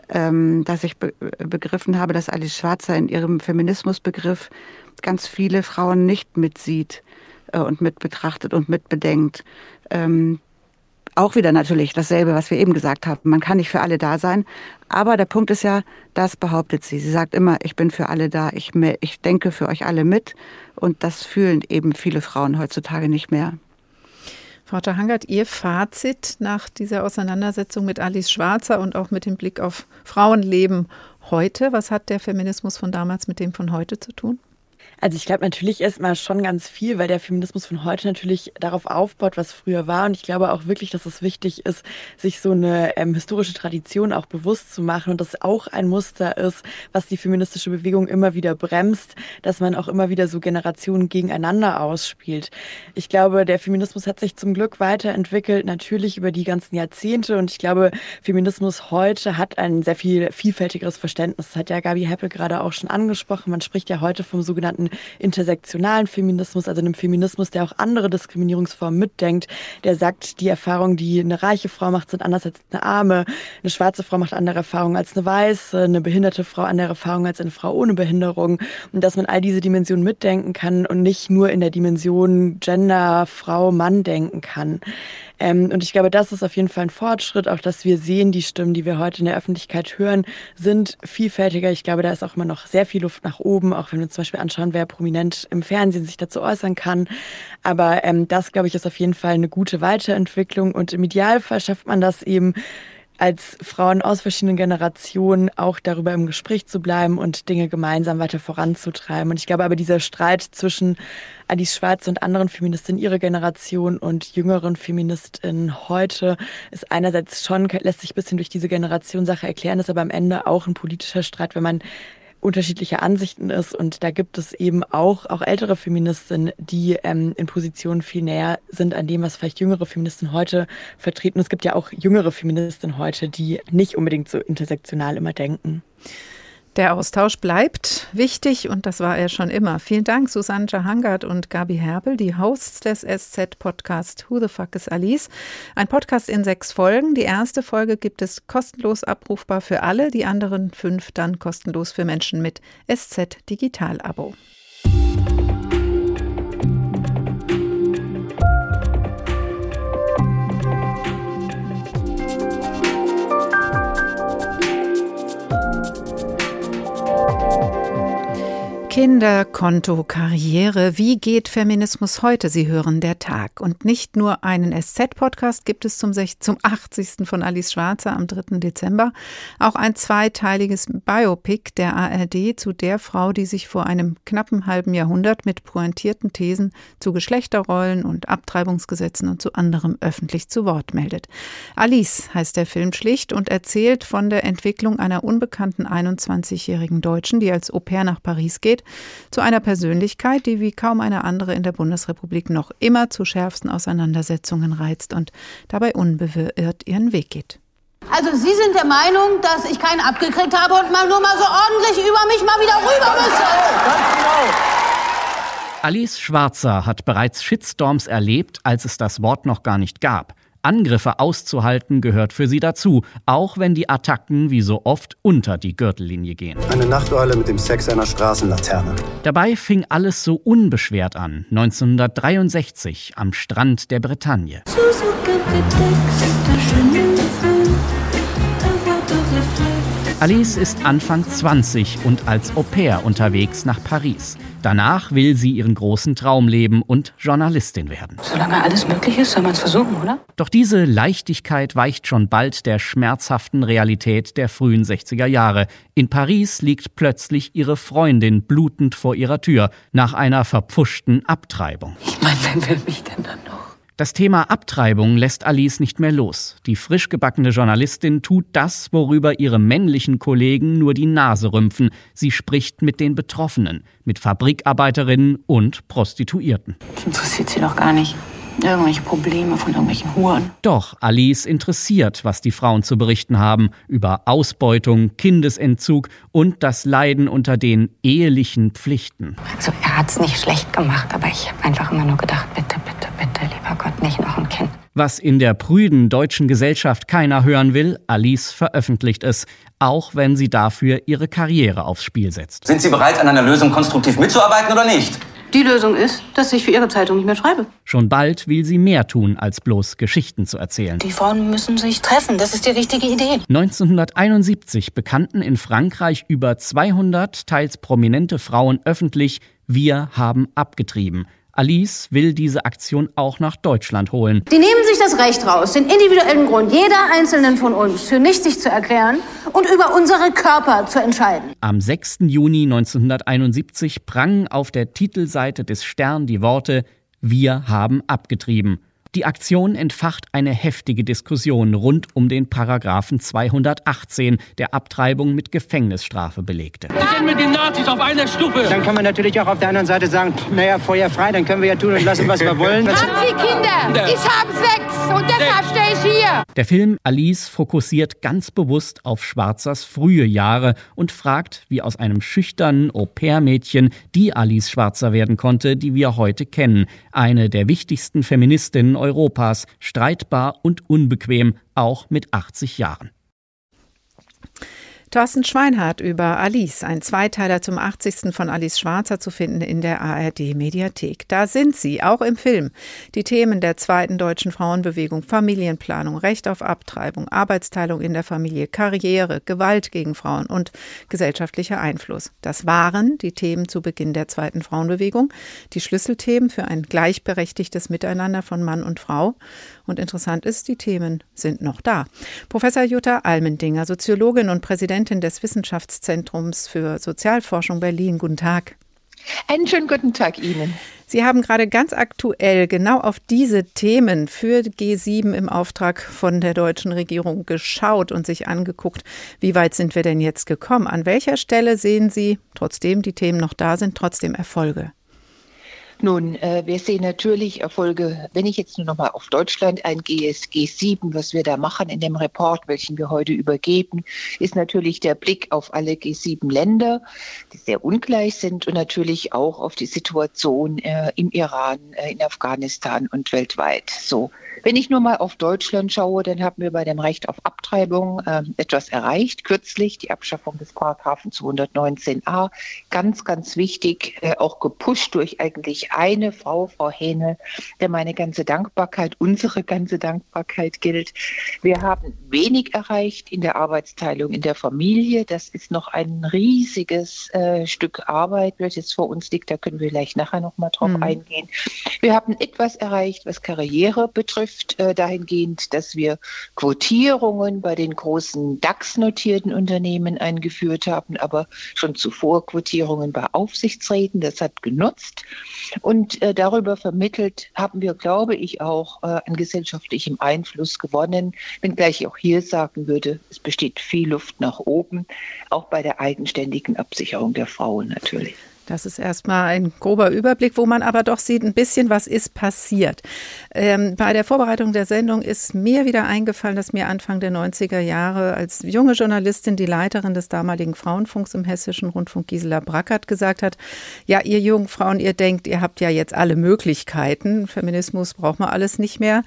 ähm, dass ich be begriffen habe, dass Alice Schwarzer in ihrem Feminismusbegriff ganz viele Frauen nicht mitsieht und mit betrachtet und mit bedenkt. Ähm, auch wieder natürlich dasselbe, was wir eben gesagt haben. Man kann nicht für alle da sein. Aber der Punkt ist ja, das behauptet sie. Sie sagt immer, ich bin für alle da, ich, ich denke für euch alle mit. Und das fühlen eben viele Frauen heutzutage nicht mehr. Frau Tahangert, Ihr Fazit nach dieser Auseinandersetzung mit Alice Schwarzer und auch mit dem Blick auf Frauenleben heute, was hat der Feminismus von damals mit dem von heute zu tun? Also ich glaube natürlich erstmal schon ganz viel, weil der Feminismus von heute natürlich darauf aufbaut, was früher war. Und ich glaube auch wirklich, dass es wichtig ist, sich so eine ähm, historische Tradition auch bewusst zu machen und das auch ein Muster ist, was die feministische Bewegung immer wieder bremst, dass man auch immer wieder so Generationen gegeneinander ausspielt. Ich glaube, der Feminismus hat sich zum Glück weiterentwickelt, natürlich über die ganzen Jahrzehnte. Und ich glaube, Feminismus heute hat ein sehr viel vielfältigeres Verständnis. Das hat ja Gabi Heppel gerade auch schon angesprochen. Man spricht ja heute vom sogenannten intersektionalen Feminismus, also einem Feminismus, der auch andere Diskriminierungsformen mitdenkt, der sagt, die Erfahrungen, die eine reiche Frau macht, sind anders als eine arme, eine schwarze Frau macht andere Erfahrungen als eine weiße, eine behinderte Frau andere Erfahrungen als eine Frau ohne Behinderung und dass man all diese Dimensionen mitdenken kann und nicht nur in der Dimension Gender, Frau, Mann denken kann. Ähm, und ich glaube, das ist auf jeden Fall ein Fortschritt, auch dass wir sehen, die Stimmen, die wir heute in der Öffentlichkeit hören, sind vielfältiger. Ich glaube, da ist auch immer noch sehr viel Luft nach oben, auch wenn wir uns zum Beispiel anschauen, wer prominent im Fernsehen sich dazu äußern kann. Aber ähm, das, glaube ich, ist auf jeden Fall eine gute Weiterentwicklung. Und im Idealfall schafft man das eben als Frauen aus verschiedenen Generationen auch darüber im Gespräch zu bleiben und Dinge gemeinsam weiter voranzutreiben. Und ich glaube aber, dieser Streit zwischen Alice Schwarz und anderen Feministinnen ihrer Generation und jüngeren Feministinnen heute ist einerseits schon, lässt sich ein bisschen durch diese Generationssache erklären, ist aber am Ende auch ein politischer Streit, wenn man unterschiedliche Ansichten ist. Und da gibt es eben auch, auch ältere Feministinnen, die ähm, in Positionen viel näher sind an dem, was vielleicht jüngere Feministinnen heute vertreten. Es gibt ja auch jüngere Feministinnen heute, die nicht unbedingt so intersektional immer denken. Der Austausch bleibt wichtig und das war er schon immer. Vielen Dank, Susanne Jahangard und Gabi Herbel, die Hosts des SZ-Podcasts Who the Fuck is Alice? Ein Podcast in sechs Folgen. Die erste Folge gibt es kostenlos abrufbar für alle, die anderen fünf dann kostenlos für Menschen mit SZ-Digital-Abo. Kinder, Konto, Karriere. Wie geht Feminismus heute? Sie hören der Tag. Und nicht nur einen SZ-Podcast gibt es zum, zum 80. von Alice Schwarzer am 3. Dezember. Auch ein zweiteiliges Biopic der ARD zu der Frau, die sich vor einem knappen halben Jahrhundert mit pointierten Thesen zu Geschlechterrollen und Abtreibungsgesetzen und zu anderem öffentlich zu Wort meldet. Alice heißt der Film schlicht und erzählt von der Entwicklung einer unbekannten 21-jährigen Deutschen, die als Au pair nach Paris geht zu einer Persönlichkeit, die wie kaum eine andere in der Bundesrepublik noch immer zu schärfsten Auseinandersetzungen reizt und dabei unbeirrt ihren Weg geht. Also Sie sind der Meinung, dass ich keinen abgekriegt habe und mal nur mal so ordentlich über mich mal wieder rüber müsste? Ganz genau. Alice Schwarzer hat bereits Shitstorms erlebt, als es das Wort noch gar nicht gab. Angriffe auszuhalten gehört für sie dazu, auch wenn die Attacken wie so oft unter die Gürtellinie gehen. Eine Nachteule mit dem Sex einer Straßenlaterne. Dabei fing alles so unbeschwert an, 1963 am Strand der Bretagne. Alice ist Anfang 20 und als Au pair unterwegs nach Paris. Danach will sie ihren großen Traum leben und Journalistin werden. Solange alles möglich ist, soll man es versuchen, oder? Doch diese Leichtigkeit weicht schon bald der schmerzhaften Realität der frühen 60er Jahre. In Paris liegt plötzlich ihre Freundin blutend vor ihrer Tür nach einer verpfuschten Abtreibung. Ich meine, wer will mich denn dann noch? Das Thema Abtreibung lässt Alice nicht mehr los. Die frisch gebackene Journalistin tut das, worüber ihre männlichen Kollegen nur die Nase rümpfen. Sie spricht mit den Betroffenen, mit Fabrikarbeiterinnen und Prostituierten. Das interessiert sie doch gar nicht. Irgendwelche Probleme von irgendwelchen Huren. Doch Alice interessiert, was die Frauen zu berichten haben über Ausbeutung, Kindesentzug und das Leiden unter den ehelichen Pflichten. Also er hat's nicht schlecht gemacht, aber ich habe einfach immer nur gedacht, bitte, bitte, bitte, lieber Gott, nicht noch ein Kind. Was in der prüden deutschen Gesellschaft keiner hören will, Alice veröffentlicht es, auch wenn sie dafür ihre Karriere aufs Spiel setzt. Sind Sie bereit, an einer Lösung konstruktiv mitzuarbeiten oder nicht? Die Lösung ist, dass ich für Ihre Zeitung nicht mehr schreibe. Schon bald will sie mehr tun, als bloß Geschichten zu erzählen. Die Frauen müssen sich treffen, das ist die richtige Idee. 1971 bekannten in Frankreich über 200 teils prominente Frauen öffentlich, wir haben abgetrieben Alice will diese Aktion auch nach Deutschland holen. Die nehmen sich das Recht raus, den individuellen Grund jeder einzelnen von uns für nichtig zu erklären und über unsere Körper zu entscheiden. Am 6. Juni 1971 prangen auf der Titelseite des Stern die Worte Wir haben abgetrieben. Die Aktion entfacht eine heftige Diskussion rund um den Paragraphen 218, der Abtreibung mit Gefängnisstrafe belegte. Wir sind mit den Nazis auf einer Stufe. Dann kann man natürlich auch auf der anderen Seite sagen, naja, Feuer frei, dann können wir ja tun und lassen, was wir wollen. Haben Sie Kinder? Ich habe sechs und deshalb stehe ich hier. Der Film Alice fokussiert ganz bewusst auf Schwarzers frühe Jahre und fragt, wie aus einem schüchternen Au-pair-Mädchen die Alice Schwarzer werden konnte, die wir heute kennen. Eine der wichtigsten Feministinnen Europas, streitbar und unbequem, auch mit 80 Jahren. Thorsten Schweinhardt über Alice, ein Zweiteiler zum 80. von Alice Schwarzer zu finden in der ARD Mediathek. Da sind sie, auch im Film. Die Themen der zweiten deutschen Frauenbewegung, Familienplanung, Recht auf Abtreibung, Arbeitsteilung in der Familie, Karriere, Gewalt gegen Frauen und gesellschaftlicher Einfluss. Das waren die Themen zu Beginn der zweiten Frauenbewegung, die Schlüsselthemen für ein gleichberechtigtes Miteinander von Mann und Frau. Und interessant ist, die Themen sind noch da. Professor Jutta Almendinger, Soziologin und Präsidentin des Wissenschaftszentrums für Sozialforschung Berlin. Guten Tag. Einen schönen guten Tag Ihnen. Sie haben gerade ganz aktuell genau auf diese Themen für G7 im Auftrag von der deutschen Regierung geschaut und sich angeguckt, wie weit sind wir denn jetzt gekommen? An welcher Stelle sehen Sie, trotzdem die Themen noch da sind, trotzdem Erfolge? Nun, äh, wir sehen natürlich Erfolge, wenn ich jetzt nur noch mal auf Deutschland eingehe, G7, was wir da machen in dem Report, welchen wir heute übergeben, ist natürlich der Blick auf alle G7-Länder, die sehr ungleich sind und natürlich auch auf die Situation äh, im Iran, äh, in Afghanistan und weltweit. So, wenn ich nur mal auf Deutschland schaue, dann haben wir bei dem Recht auf Abtreibung äh, etwas erreicht. Kürzlich die Abschaffung des Paragraphen 219a. Ganz, ganz wichtig, äh, auch gepusht durch eigentlich eine Frau, Frau Hähne, der meine ganze Dankbarkeit, unsere ganze Dankbarkeit gilt. Wir haben wenig erreicht in der Arbeitsteilung in der Familie. Das ist noch ein riesiges äh, Stück Arbeit, das jetzt vor uns liegt. Da können wir gleich nachher noch mal drauf mhm. eingehen. Wir haben etwas erreicht, was Karriere betrifft betrifft, äh, dahingehend, dass wir Quotierungen bei den großen DAX-notierten Unternehmen eingeführt haben, aber schon zuvor Quotierungen bei Aufsichtsräten. Das hat genutzt. Und äh, darüber vermittelt haben wir, glaube ich, auch äh, an gesellschaftlichem Einfluss gewonnen, wenngleich ich auch hier sagen würde, es besteht viel Luft nach oben, auch bei der eigenständigen Absicherung der Frauen natürlich. Das ist erstmal ein grober Überblick, wo man aber doch sieht, ein bisschen was ist passiert. Ähm, bei der Vorbereitung der Sendung ist mir wieder eingefallen, dass mir Anfang der 90er Jahre als junge Journalistin die Leiterin des damaligen Frauenfunks im Hessischen Rundfunk, Gisela Brackert, gesagt hat, ja, ihr jungen Frauen, ihr denkt, ihr habt ja jetzt alle Möglichkeiten. Feminismus braucht man alles nicht mehr.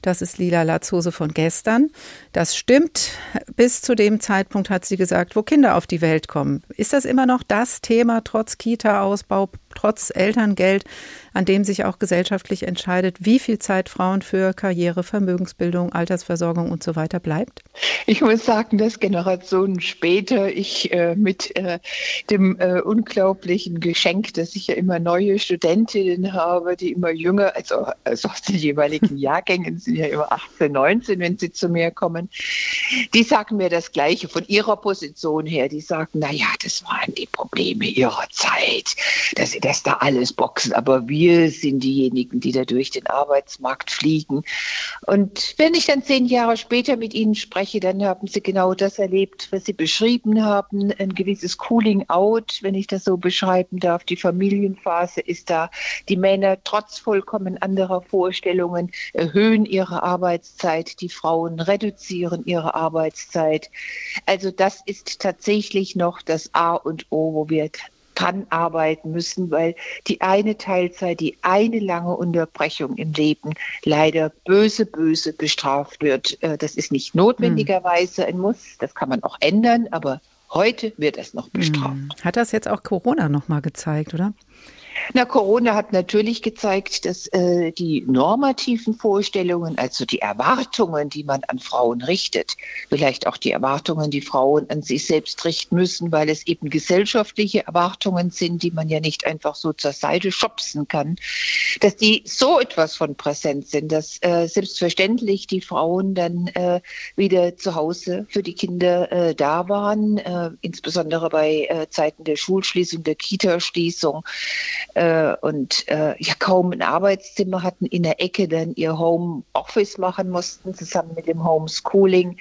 Das ist Lila Latzhose von gestern. Das stimmt. Bis zu dem Zeitpunkt hat sie gesagt, wo Kinder auf die Welt kommen. Ist das immer noch das Thema trotz Kita? Kita-Ausbau trotz Elterngeld, an dem sich auch gesellschaftlich entscheidet, wie viel Zeit Frauen für Karriere, Vermögensbildung, Altersversorgung und so weiter bleibt? Ich muss sagen, dass Generationen später ich äh, mit äh, dem äh, unglaublichen Geschenk, dass ich ja immer neue Studentinnen habe, die immer jünger, also, also aus den jeweiligen <laughs> Jahrgängen sind ja immer 18, 19, wenn sie zu mir kommen, die sagen mir das Gleiche von ihrer Position her. Die sagen, naja, das waren die Probleme ihrer Zeit, dass sie das da alles boxen, aber wir sind diejenigen, die da durch den Arbeitsmarkt fliegen. Und wenn ich dann zehn Jahre später mit ihnen spreche, dann haben sie genau das erlebt, was sie beschrieben haben, ein gewisses Cooling out, wenn ich das so beschreiben darf. Die Familienphase ist da. Die Männer trotz vollkommen anderer Vorstellungen erhöhen ihre Arbeitszeit, die Frauen reduzieren ihre Arbeitszeit. Also das ist tatsächlich noch das A und O, wo wir dran arbeiten müssen, weil die eine Teilzeit, die eine lange Unterbrechung im Leben leider böse, böse bestraft wird. Äh, das ist nicht notwendigerweise ein Muss, das kann man auch ändern, aber heute wird es noch bestraft. Hm. Hat das jetzt auch Corona noch mal gezeigt, oder? Na, Corona hat natürlich gezeigt, dass äh, die normativen Vorstellungen, also die Erwartungen, die man an Frauen richtet, vielleicht auch die Erwartungen, die Frauen an sich selbst richten müssen, weil es eben gesellschaftliche Erwartungen sind, die man ja nicht einfach so zur Seite schubsen kann, dass die so etwas von präsent sind, dass äh, selbstverständlich die Frauen dann äh, wieder zu Hause für die Kinder äh, da waren, äh, insbesondere bei äh, Zeiten der Schulschließung, der Kita-Schließung äh, und äh, ja kaum ein Arbeitszimmer hatten, in der Ecke dann ihr Homeoffice machen mussten, zusammen mit dem Homeschooling.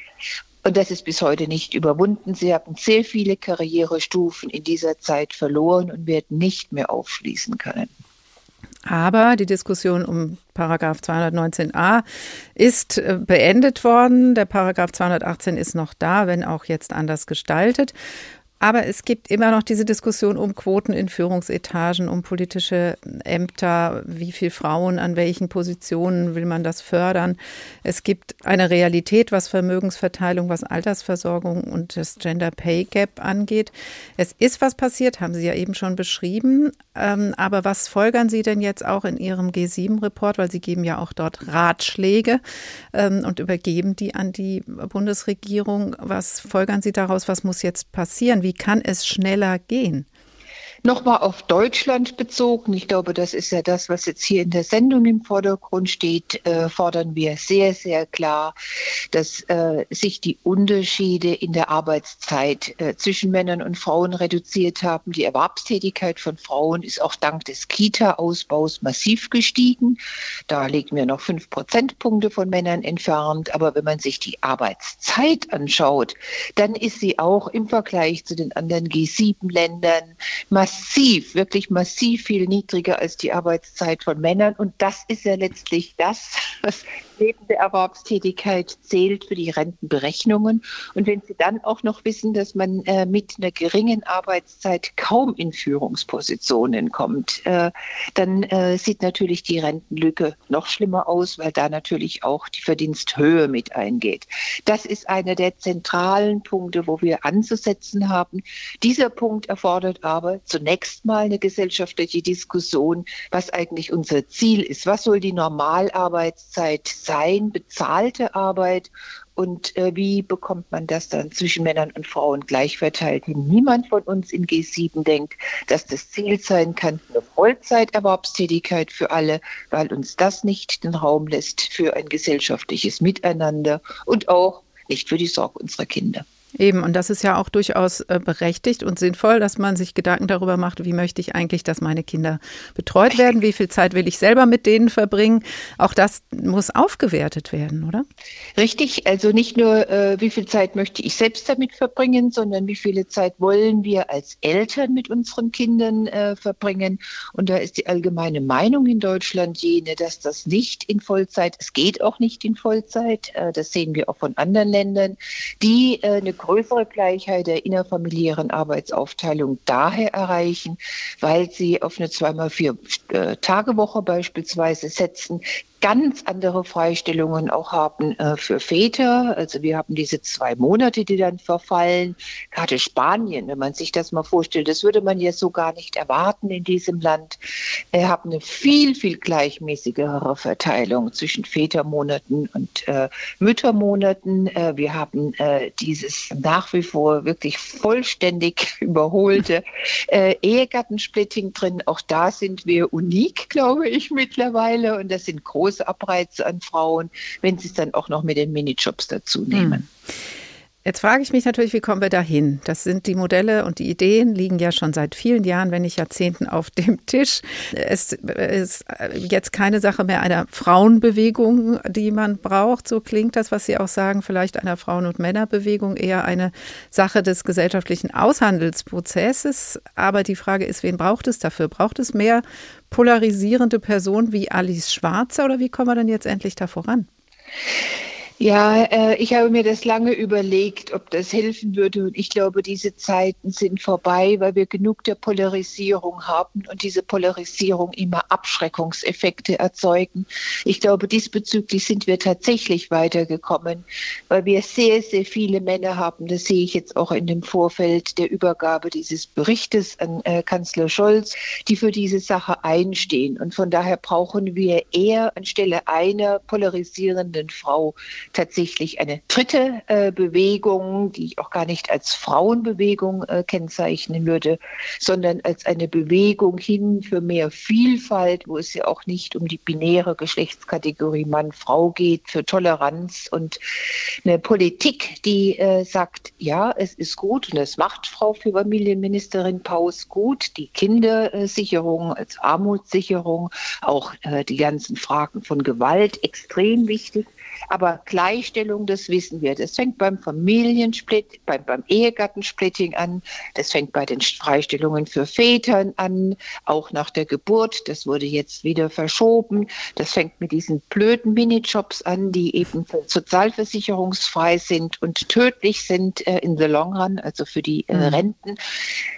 Und das ist bis heute nicht überwunden. Sie haben sehr viele Karrierestufen in dieser Zeit verloren und werden nicht mehr aufschließen können. Aber die Diskussion um Paragraph 219a ist äh, beendet worden. Der Paragraph 218 ist noch da, wenn auch jetzt anders gestaltet. Aber es gibt immer noch diese Diskussion um Quoten in Führungsetagen, um politische Ämter, wie viele Frauen an welchen Positionen will man das fördern. Es gibt eine Realität, was Vermögensverteilung, was Altersversorgung und das Gender Pay Gap angeht. Es ist was passiert, haben Sie ja eben schon beschrieben. Ähm, aber was folgern Sie denn jetzt auch in Ihrem G7-Report, weil Sie geben ja auch dort Ratschläge ähm, und übergeben die an die Bundesregierung. Was folgern Sie daraus? Was muss jetzt passieren? Wie kann es schneller gehen? Nochmal auf Deutschland bezogen, ich glaube, das ist ja das, was jetzt hier in der Sendung im Vordergrund steht, äh, fordern wir sehr, sehr klar, dass äh, sich die Unterschiede in der Arbeitszeit äh, zwischen Männern und Frauen reduziert haben. Die Erwerbstätigkeit von Frauen ist auch dank des Kita-Ausbaus massiv gestiegen. Da liegen wir noch fünf Prozentpunkte von Männern entfernt. Aber wenn man sich die Arbeitszeit anschaut, dann ist sie auch im Vergleich zu den anderen G7-Ländern massiv massiv, wirklich massiv viel niedriger als die Arbeitszeit von Männern. Und das ist ja letztlich das, was neben der Erwerbstätigkeit zählt für die Rentenberechnungen. Und wenn Sie dann auch noch wissen, dass man äh, mit einer geringen Arbeitszeit kaum in Führungspositionen kommt, äh, dann äh, sieht natürlich die Rentenlücke noch schlimmer aus, weil da natürlich auch die Verdiensthöhe mit eingeht. Das ist einer der zentralen Punkte, wo wir anzusetzen haben. Dieser Punkt erfordert aber zunächst mal eine gesellschaftliche Diskussion, was eigentlich unser Ziel ist. Was soll die Normalarbeitszeit sein, bezahlte Arbeit und äh, wie bekommt man das dann zwischen Männern und Frauen gleich verteilt? Niemand von uns in G7 denkt, dass das Ziel sein kann, eine Vollzeiterwerbstätigkeit für alle, weil uns das nicht den Raum lässt für ein gesellschaftliches Miteinander und auch nicht für die Sorge unserer Kinder. Eben, und das ist ja auch durchaus äh, berechtigt und sinnvoll, dass man sich Gedanken darüber macht, wie möchte ich eigentlich, dass meine Kinder betreut werden, wie viel Zeit will ich selber mit denen verbringen. Auch das muss aufgewertet werden, oder? Richtig, also nicht nur, äh, wie viel Zeit möchte ich selbst damit verbringen, sondern wie viel Zeit wollen wir als Eltern mit unseren Kindern äh, verbringen. Und da ist die allgemeine Meinung in Deutschland jene, dass das nicht in Vollzeit, es geht auch nicht in Vollzeit, äh, das sehen wir auch von anderen Ländern, die äh, eine größere Gleichheit der innerfamiliären Arbeitsaufteilung daher erreichen, weil sie auf eine zweimal vier äh, Tage Woche beispielsweise setzen, ganz andere Freistellungen auch haben äh, für Väter. Also wir haben diese zwei Monate, die dann verfallen. Gerade Spanien, wenn man sich das mal vorstellt, das würde man jetzt so gar nicht erwarten in diesem Land. Wir haben eine viel, viel gleichmäßigere Verteilung zwischen Vätermonaten und äh, Müttermonaten. Äh, wir haben äh, dieses nach wie vor wirklich vollständig <laughs> überholte äh, Ehegattensplitting drin. Auch da sind wir unik, glaube ich, mittlerweile. Und das sind große große Abreize an Frauen, wenn sie es dann auch noch mit den Minijobs dazu nehmen. Hm. Jetzt frage ich mich natürlich, wie kommen wir dahin? Das sind die Modelle und die Ideen liegen ja schon seit vielen Jahren, wenn nicht Jahrzehnten auf dem <laughs> Tisch. Es ist jetzt keine Sache mehr einer Frauenbewegung, die man braucht. So klingt das, was Sie auch sagen, vielleicht einer Frauen- und Männerbewegung, eher eine Sache des gesellschaftlichen Aushandelsprozesses. Aber die Frage ist, wen braucht es dafür? Braucht es mehr polarisierende Personen wie Alice Schwarzer oder wie kommen wir denn jetzt endlich da voran? Ja, äh, ich habe mir das lange überlegt, ob das helfen würde. Und ich glaube, diese Zeiten sind vorbei, weil wir genug der Polarisierung haben und diese Polarisierung immer Abschreckungseffekte erzeugen. Ich glaube, diesbezüglich sind wir tatsächlich weitergekommen, weil wir sehr, sehr viele Männer haben. Das sehe ich jetzt auch in dem Vorfeld der Übergabe dieses Berichtes an äh, Kanzler Scholz, die für diese Sache einstehen. Und von daher brauchen wir eher anstelle einer polarisierenden Frau tatsächlich eine dritte äh, Bewegung, die ich auch gar nicht als Frauenbewegung äh, kennzeichnen würde, sondern als eine Bewegung hin für mehr Vielfalt, wo es ja auch nicht um die binäre Geschlechtskategorie Mann-Frau geht, für Toleranz und eine Politik, die äh, sagt, ja, es ist gut und es macht Frau für Familienministerin Paus gut, die Kindersicherung als Armutssicherung, auch äh, die ganzen Fragen von Gewalt extrem wichtig. Aber Gleichstellung, das wissen wir. Das fängt beim Familiensplit, beim, beim Ehegattensplitting an. Das fängt bei den Freistellungen für Vätern an, auch nach der Geburt. Das wurde jetzt wieder verschoben. Das fängt mit diesen blöden Minijobs an, die eben sozialversicherungsfrei sind und tödlich sind äh, in the long run, also für die äh, mhm. Renten.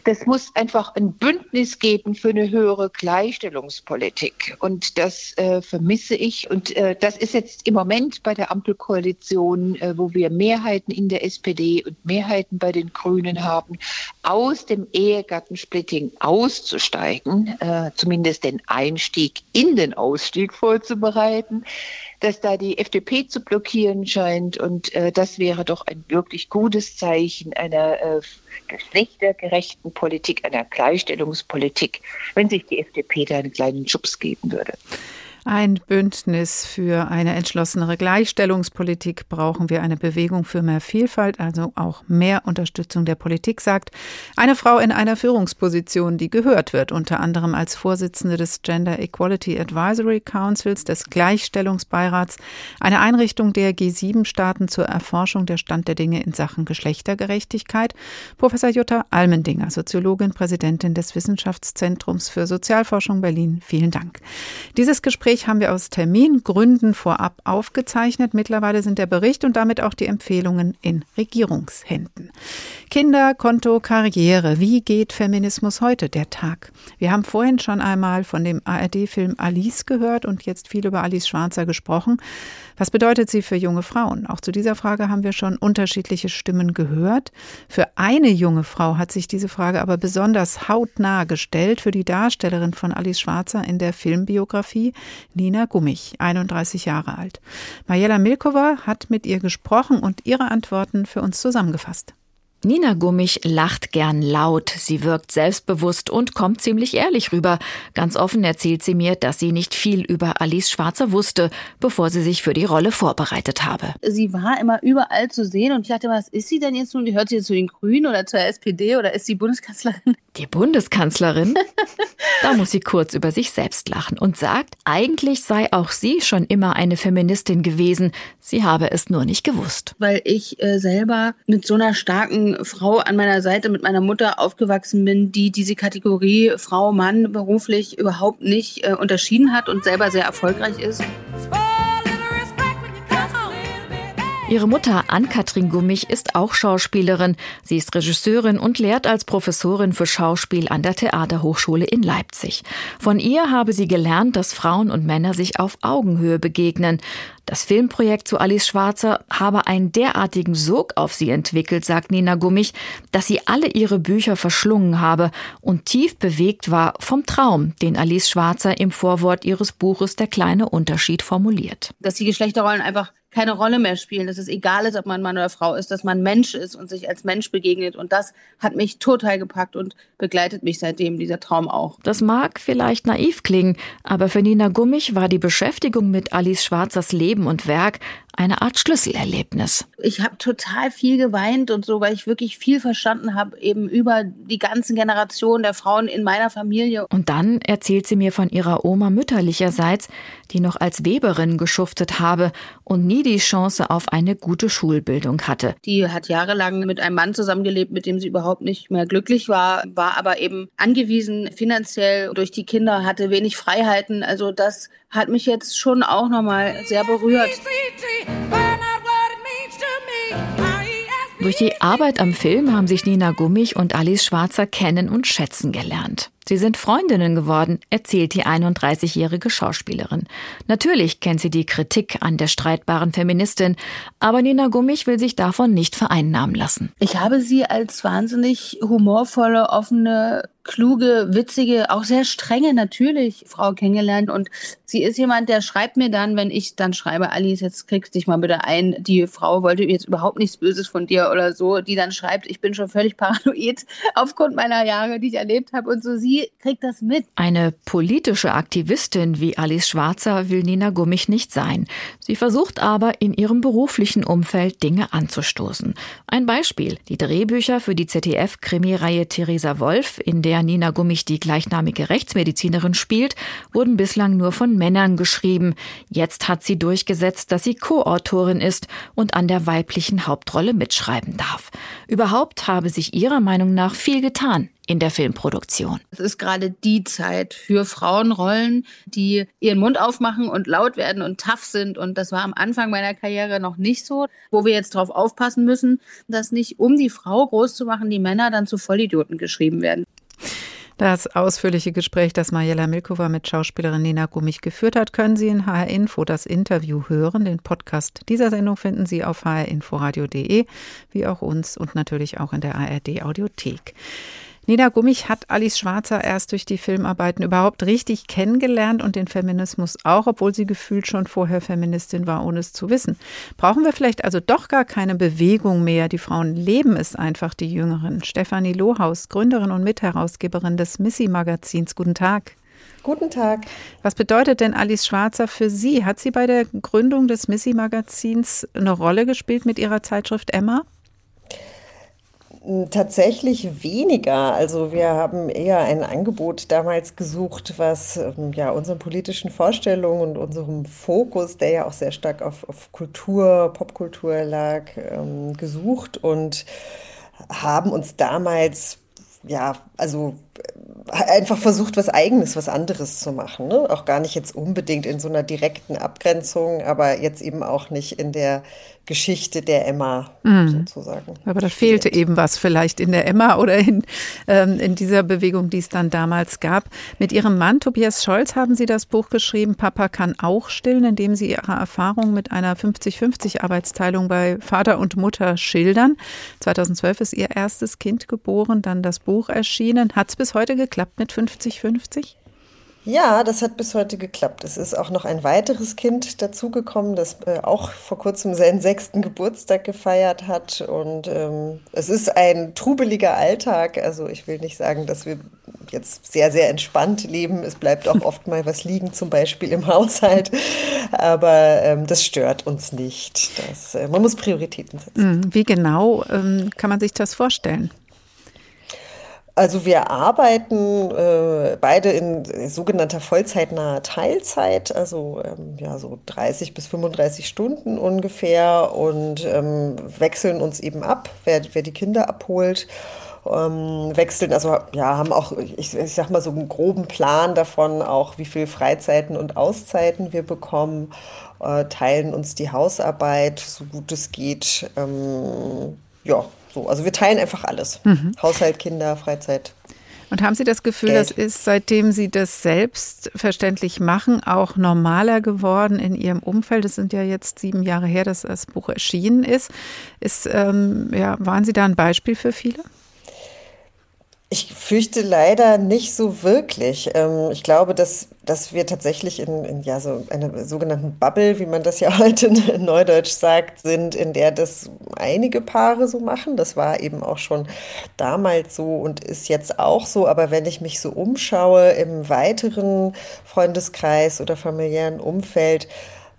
Das muss einfach ein Bündnis geben für eine höhere Gleichstellungspolitik. Und das äh, vermisse ich. Und äh, das ist jetzt im Moment bei der Ampelkoalition, äh, wo wir Mehrheiten in der SPD und Mehrheiten bei den Grünen haben, aus dem Ehegattensplitting auszusteigen, äh, zumindest den Einstieg in den Ausstieg vorzubereiten, dass da die FDP zu blockieren scheint. Und äh, das wäre doch ein wirklich gutes Zeichen einer geschlechtergerechten Politik, einer Gleichstellungspolitik, wenn sich die FDP da einen kleinen Schubs geben würde. Ein Bündnis für eine entschlossenere Gleichstellungspolitik brauchen wir eine Bewegung für mehr Vielfalt, also auch mehr Unterstützung der Politik, sagt eine Frau in einer Führungsposition, die gehört wird, unter anderem als Vorsitzende des Gender Equality Advisory Councils, des Gleichstellungsbeirats, eine Einrichtung der G7-Staaten zur Erforschung der Stand der Dinge in Sachen Geschlechtergerechtigkeit. Professor Jutta Almendinger, Soziologin, Präsidentin des Wissenschaftszentrums für Sozialforschung Berlin. Vielen Dank. Dieses Gespräch Gespräch haben wir aus Termingründen vorab aufgezeichnet. Mittlerweile sind der Bericht und damit auch die Empfehlungen in Regierungshänden. Kinder, Konto, Karriere. Wie geht Feminismus heute, der Tag? Wir haben vorhin schon einmal von dem ARD-Film Alice gehört und jetzt viel über Alice Schwarzer gesprochen. Was bedeutet sie für junge Frauen? Auch zu dieser Frage haben wir schon unterschiedliche Stimmen gehört. Für eine junge Frau hat sich diese Frage aber besonders hautnah gestellt, für die Darstellerin von Alice Schwarzer in der Filmbiografie, Nina Gummich, 31 Jahre alt. Majela Milkova hat mit ihr gesprochen und ihre Antworten für uns zusammengefasst. Nina Gummich lacht gern laut, sie wirkt selbstbewusst und kommt ziemlich ehrlich rüber. Ganz offen erzählt sie mir, dass sie nicht viel über Alice Schwarzer wusste, bevor sie sich für die Rolle vorbereitet habe. Sie war immer überall zu sehen und ich dachte, was ist sie denn jetzt nun? Hört sie jetzt zu den Grünen oder zur SPD oder ist sie Bundeskanzlerin? <laughs> Die Bundeskanzlerin? da muss sie kurz über sich selbst lachen und sagt, eigentlich sei auch sie schon immer eine Feministin gewesen, sie habe es nur nicht gewusst. Weil ich äh, selber mit so einer starken Frau an meiner Seite mit meiner Mutter aufgewachsen bin, die diese Kategorie Frau, Mann beruflich überhaupt nicht äh, unterschieden hat und selber sehr erfolgreich ist. Ihre Mutter Ann-Kathrin Gummich ist auch Schauspielerin. Sie ist Regisseurin und lehrt als Professorin für Schauspiel an der Theaterhochschule in Leipzig. Von ihr habe sie gelernt, dass Frauen und Männer sich auf Augenhöhe begegnen. Das Filmprojekt zu Alice Schwarzer habe einen derartigen Sog auf sie entwickelt, sagt Nina Gummich, dass sie alle ihre Bücher verschlungen habe und tief bewegt war vom Traum, den Alice Schwarzer im Vorwort ihres Buches Der kleine Unterschied formuliert. Dass die Geschlechterrollen einfach keine Rolle mehr spielen, dass es egal ist, ob man Mann oder Frau ist, dass man Mensch ist und sich als Mensch begegnet. Und das hat mich total gepackt und begleitet mich seitdem, dieser Traum auch. Das mag vielleicht naiv klingen, aber für Nina Gummich war die Beschäftigung mit Alice Schwarzers Leben und Werk eine Art Schlüsselerlebnis. Ich habe total viel geweint und so, weil ich wirklich viel verstanden habe, eben über die ganzen Generationen der Frauen in meiner Familie. Und dann erzählt sie mir von ihrer Oma mütterlicherseits, die noch als Weberin geschuftet habe und nie die Chance auf eine gute Schulbildung hatte. Die hat jahrelang mit einem Mann zusammengelebt, mit dem sie überhaupt nicht mehr glücklich war, war aber eben angewiesen finanziell durch die Kinder, hatte wenig Freiheiten. Also das hat mich jetzt schon auch nochmal sehr berührt. Durch die Arbeit am Film haben sich Nina Gummich und Alice Schwarzer kennen und schätzen gelernt. Sie sind Freundinnen geworden, erzählt die 31-jährige Schauspielerin. Natürlich kennt sie die Kritik an der streitbaren Feministin, aber Nina Gummich will sich davon nicht vereinnahmen lassen. Ich habe sie als wahnsinnig humorvolle, offene, kluge, witzige, auch sehr strenge natürlich Frau kennengelernt. Und sie ist jemand, der schreibt mir dann, wenn ich dann schreibe, Alice, jetzt kriegst dich mal bitte ein, die Frau wollte jetzt überhaupt nichts Böses von dir oder so, die dann schreibt, ich bin schon völlig <laughs> paranoid aufgrund meiner Jahre, die ich erlebt habe und so. Sie kriegt das mit. Eine politische Aktivistin wie Alice Schwarzer will Nina Gummich nicht sein. Sie versucht aber in ihrem beruflichen Umfeld Dinge anzustoßen. Ein Beispiel, die Drehbücher für die ZDF-Krimireihe Theresa Wolf, in der Nina Gummich die gleichnamige Rechtsmedizinerin spielt, wurden bislang nur von Männern geschrieben. Jetzt hat sie durchgesetzt, dass sie Co-Autorin ist und an der weiblichen Hauptrolle mitschreiben darf. Überhaupt habe sich ihrer Meinung nach viel getan in der Filmproduktion. Es ist gerade die Zeit für Frauenrollen, die ihren Mund aufmachen und laut werden und tough sind. Und das war am Anfang meiner Karriere noch nicht so, wo wir jetzt darauf aufpassen müssen, dass nicht, um die Frau groß zu machen, die Männer dann zu Vollidioten geschrieben werden. Das ausführliche Gespräch, das Majela Milkova mit Schauspielerin Nina Gummich geführt hat, können Sie in HR Info das Interview hören. Den Podcast dieser Sendung finden Sie auf hrinforadio.de, wie auch uns und natürlich auch in der ARD Audiothek. Nina Gummich hat Alice Schwarzer erst durch die Filmarbeiten überhaupt richtig kennengelernt und den Feminismus auch, obwohl sie gefühlt schon vorher Feministin war, ohne es zu wissen. Brauchen wir vielleicht also doch gar keine Bewegung mehr? Die Frauen leben es einfach, die Jüngeren. Stefanie Lohaus, Gründerin und Mitherausgeberin des Missy-Magazins. Guten Tag. Guten Tag. Was bedeutet denn Alice Schwarzer für Sie? Hat sie bei der Gründung des Missy-Magazins eine Rolle gespielt mit ihrer Zeitschrift Emma? Tatsächlich weniger. Also wir haben eher ein Angebot damals gesucht, was ähm, ja unseren politischen Vorstellungen und unserem Fokus, der ja auch sehr stark auf, auf Kultur, Popkultur lag, ähm, gesucht und haben uns damals ja, also äh, einfach versucht, was Eigenes, was anderes zu machen. Ne? Auch gar nicht jetzt unbedingt in so einer direkten Abgrenzung, aber jetzt eben auch nicht in der Geschichte der Emma mhm. sozusagen. Aber da fehlte eben was vielleicht in der Emma oder in, ähm, in dieser Bewegung, die es dann damals gab. Mit Ihrem Mann Tobias Scholz haben Sie das Buch geschrieben, Papa kann auch stillen, in dem Sie Ihre Erfahrung mit einer 50-50 Arbeitsteilung bei Vater und Mutter schildern. 2012 ist Ihr erstes Kind geboren, dann das Buch erschienen. Hat es bis heute geklappt mit 50-50? Ja, das hat bis heute geklappt. Es ist auch noch ein weiteres Kind dazugekommen, das äh, auch vor kurzem seinen sechsten Geburtstag gefeiert hat. Und ähm, es ist ein trubeliger Alltag. Also ich will nicht sagen, dass wir jetzt sehr, sehr entspannt leben. Es bleibt auch oft mal was liegen, zum Beispiel im Haushalt. Aber ähm, das stört uns nicht. Das, äh, man muss Prioritäten setzen. Mhm. Wie genau ähm, kann man sich das vorstellen? Also wir arbeiten äh, beide in sogenannter vollzeitnaher Teilzeit, also ähm, ja so 30 bis 35 Stunden ungefähr und ähm, wechseln uns eben ab, wer, wer die Kinder abholt. Ähm, wechseln, also ja, haben auch, ich, ich sag mal, so einen groben Plan davon, auch wie viel Freizeiten und Auszeiten wir bekommen, äh, teilen uns die Hausarbeit, so gut es geht. Ähm, ja, so, also wir teilen einfach alles. Mhm. Haushalt, Kinder, Freizeit. Und haben Sie das Gefühl, Geld. das ist, seitdem Sie das selbstverständlich machen, auch normaler geworden in Ihrem Umfeld? Es sind ja jetzt sieben Jahre her, dass das Buch erschienen ist. ist ähm, ja, waren Sie da ein Beispiel für viele? Ich fürchte leider nicht so wirklich. Ähm, ich glaube, dass, dass wir tatsächlich in, in ja, so einer sogenannten Bubble, wie man das ja <laughs> heute in Neudeutsch sagt, sind, in der das einige Paare so machen. Das war eben auch schon damals so und ist jetzt auch so. Aber wenn ich mich so umschaue im weiteren Freundeskreis oder familiären Umfeld,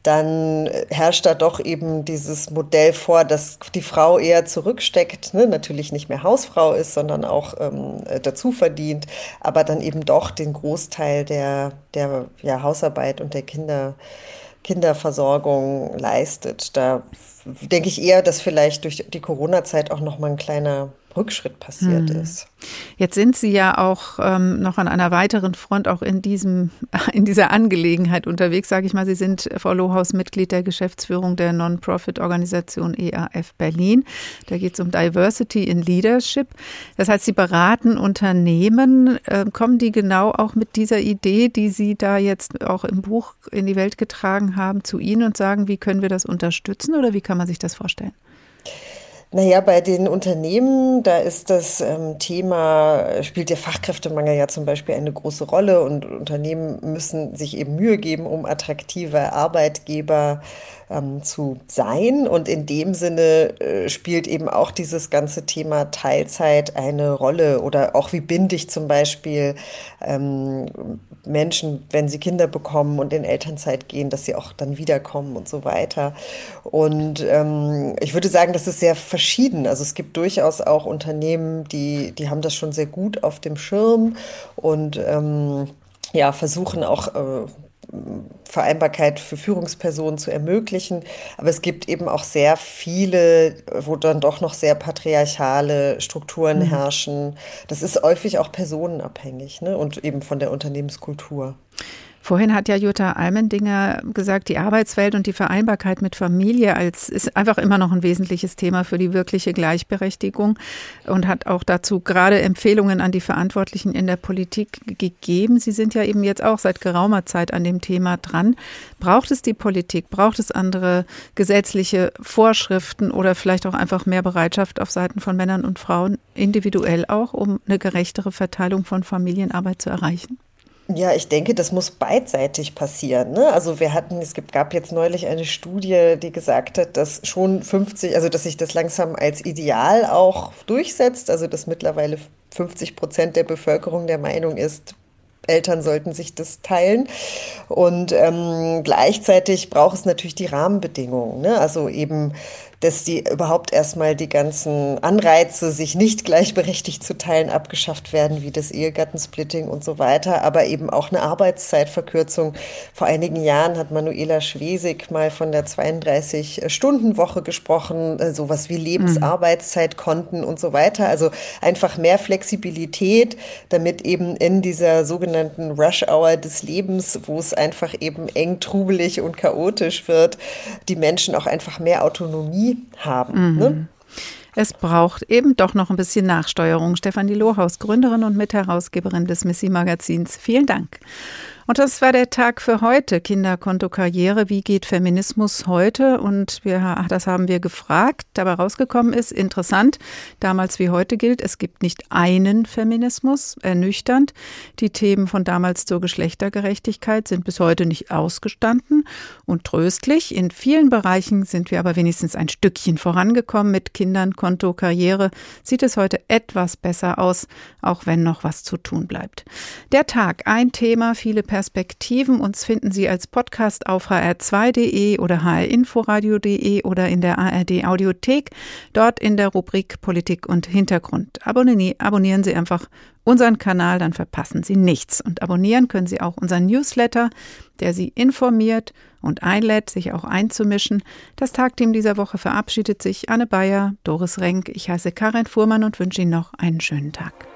dann herrscht da doch eben dieses Modell vor, dass die Frau eher zurücksteckt, ne? natürlich nicht mehr Hausfrau ist, sondern auch ähm, dazu verdient, aber dann eben doch den Großteil der, der ja, Hausarbeit und der Kinder, Kinderversorgung leistet. Da denke ich eher, dass vielleicht durch die Corona-Zeit auch noch mal ein kleiner Rückschritt passiert hm. ist. Jetzt sind Sie ja auch ähm, noch an einer weiteren Front auch in diesem <laughs> in dieser Angelegenheit unterwegs, sage ich mal. Sie sind Frau Lohaus Mitglied der Geschäftsführung der Non-Profit-Organisation EAF Berlin. Da geht es um Diversity in Leadership. Das heißt, Sie beraten Unternehmen. Äh, kommen die genau auch mit dieser Idee, die Sie da jetzt auch im Buch in die Welt getragen haben, zu Ihnen und sagen, wie können wir das unterstützen oder wie kann man sich das vorstellen? Naja, bei den Unternehmen, da ist das ähm, Thema, spielt der Fachkräftemangel ja zum Beispiel eine große Rolle und Unternehmen müssen sich eben Mühe geben, um attraktive Arbeitgeber ähm, zu sein. Und in dem Sinne äh, spielt eben auch dieses ganze Thema Teilzeit eine Rolle oder auch wie binde ich zum Beispiel ähm, Menschen, wenn sie Kinder bekommen und in Elternzeit gehen, dass sie auch dann wiederkommen und so weiter. Und ähm, ich würde sagen, das ist sehr verschieden. Also es gibt durchaus auch Unternehmen, die, die haben das schon sehr gut auf dem Schirm und ähm, ja, versuchen auch äh, Vereinbarkeit für Führungspersonen zu ermöglichen. Aber es gibt eben auch sehr viele, wo dann doch noch sehr patriarchale Strukturen mhm. herrschen. Das ist häufig auch personenabhängig ne? und eben von der Unternehmenskultur. Vorhin hat ja Jutta Almendinger gesagt, die Arbeitswelt und die Vereinbarkeit mit Familie als ist einfach immer noch ein wesentliches Thema für die wirkliche Gleichberechtigung und hat auch dazu gerade Empfehlungen an die Verantwortlichen in der Politik gegeben. Sie sind ja eben jetzt auch seit geraumer Zeit an dem Thema dran. Braucht es die Politik? Braucht es andere gesetzliche Vorschriften oder vielleicht auch einfach mehr Bereitschaft auf Seiten von Männern und Frauen individuell auch, um eine gerechtere Verteilung von Familienarbeit zu erreichen? Ja, ich denke, das muss beidseitig passieren. Ne? Also wir hatten, es gab jetzt neulich eine Studie, die gesagt hat, dass schon 50, also dass sich das langsam als Ideal auch durchsetzt, also dass mittlerweile 50 Prozent der Bevölkerung der Meinung ist, Eltern sollten sich das teilen. Und ähm, gleichzeitig braucht es natürlich die Rahmenbedingungen. Ne? Also eben dass die überhaupt erstmal die ganzen Anreize, sich nicht gleichberechtigt zu teilen, abgeschafft werden, wie das Ehegattensplitting und so weiter, aber eben auch eine Arbeitszeitverkürzung. Vor einigen Jahren hat Manuela Schwesig mal von der 32-Stunden-Woche gesprochen, äh, sowas wie Lebensarbeitszeitkonten und so weiter. Also einfach mehr Flexibilität, damit eben in dieser sogenannten Rush-Hour des Lebens, wo es einfach eben eng, trubelig und chaotisch wird, die Menschen auch einfach mehr Autonomie haben. Mhm. Ne? Es braucht eben doch noch ein bisschen Nachsteuerung. Stefanie Lohaus, Gründerin und Mitherausgeberin des Missy Magazins. Vielen Dank. Und das war der Tag für heute, Kinderkonto Karriere. Wie geht Feminismus heute? Und wir, das haben wir gefragt. Dabei rausgekommen ist, interessant, damals wie heute gilt, es gibt nicht einen Feminismus, ernüchternd. Die Themen von damals zur Geschlechtergerechtigkeit sind bis heute nicht ausgestanden und tröstlich. In vielen Bereichen sind wir aber wenigstens ein Stückchen vorangekommen mit Kindern, Konto, Karriere. Sieht es heute etwas besser aus, auch wenn noch was zu tun bleibt. Der Tag, ein Thema, viele Perspektiven. Uns finden Sie als Podcast auf hr2.de oder hrinforadio.de oder in der ARD Audiothek, dort in der Rubrik Politik und Hintergrund. Abonnieren Sie einfach unseren Kanal, dann verpassen Sie nichts. Und abonnieren können Sie auch unseren Newsletter, der Sie informiert und einlädt, sich auch einzumischen. Das Tagteam dieser Woche verabschiedet sich. Anne Bayer, Doris Renk, ich heiße Karin Fuhrmann und wünsche Ihnen noch einen schönen Tag.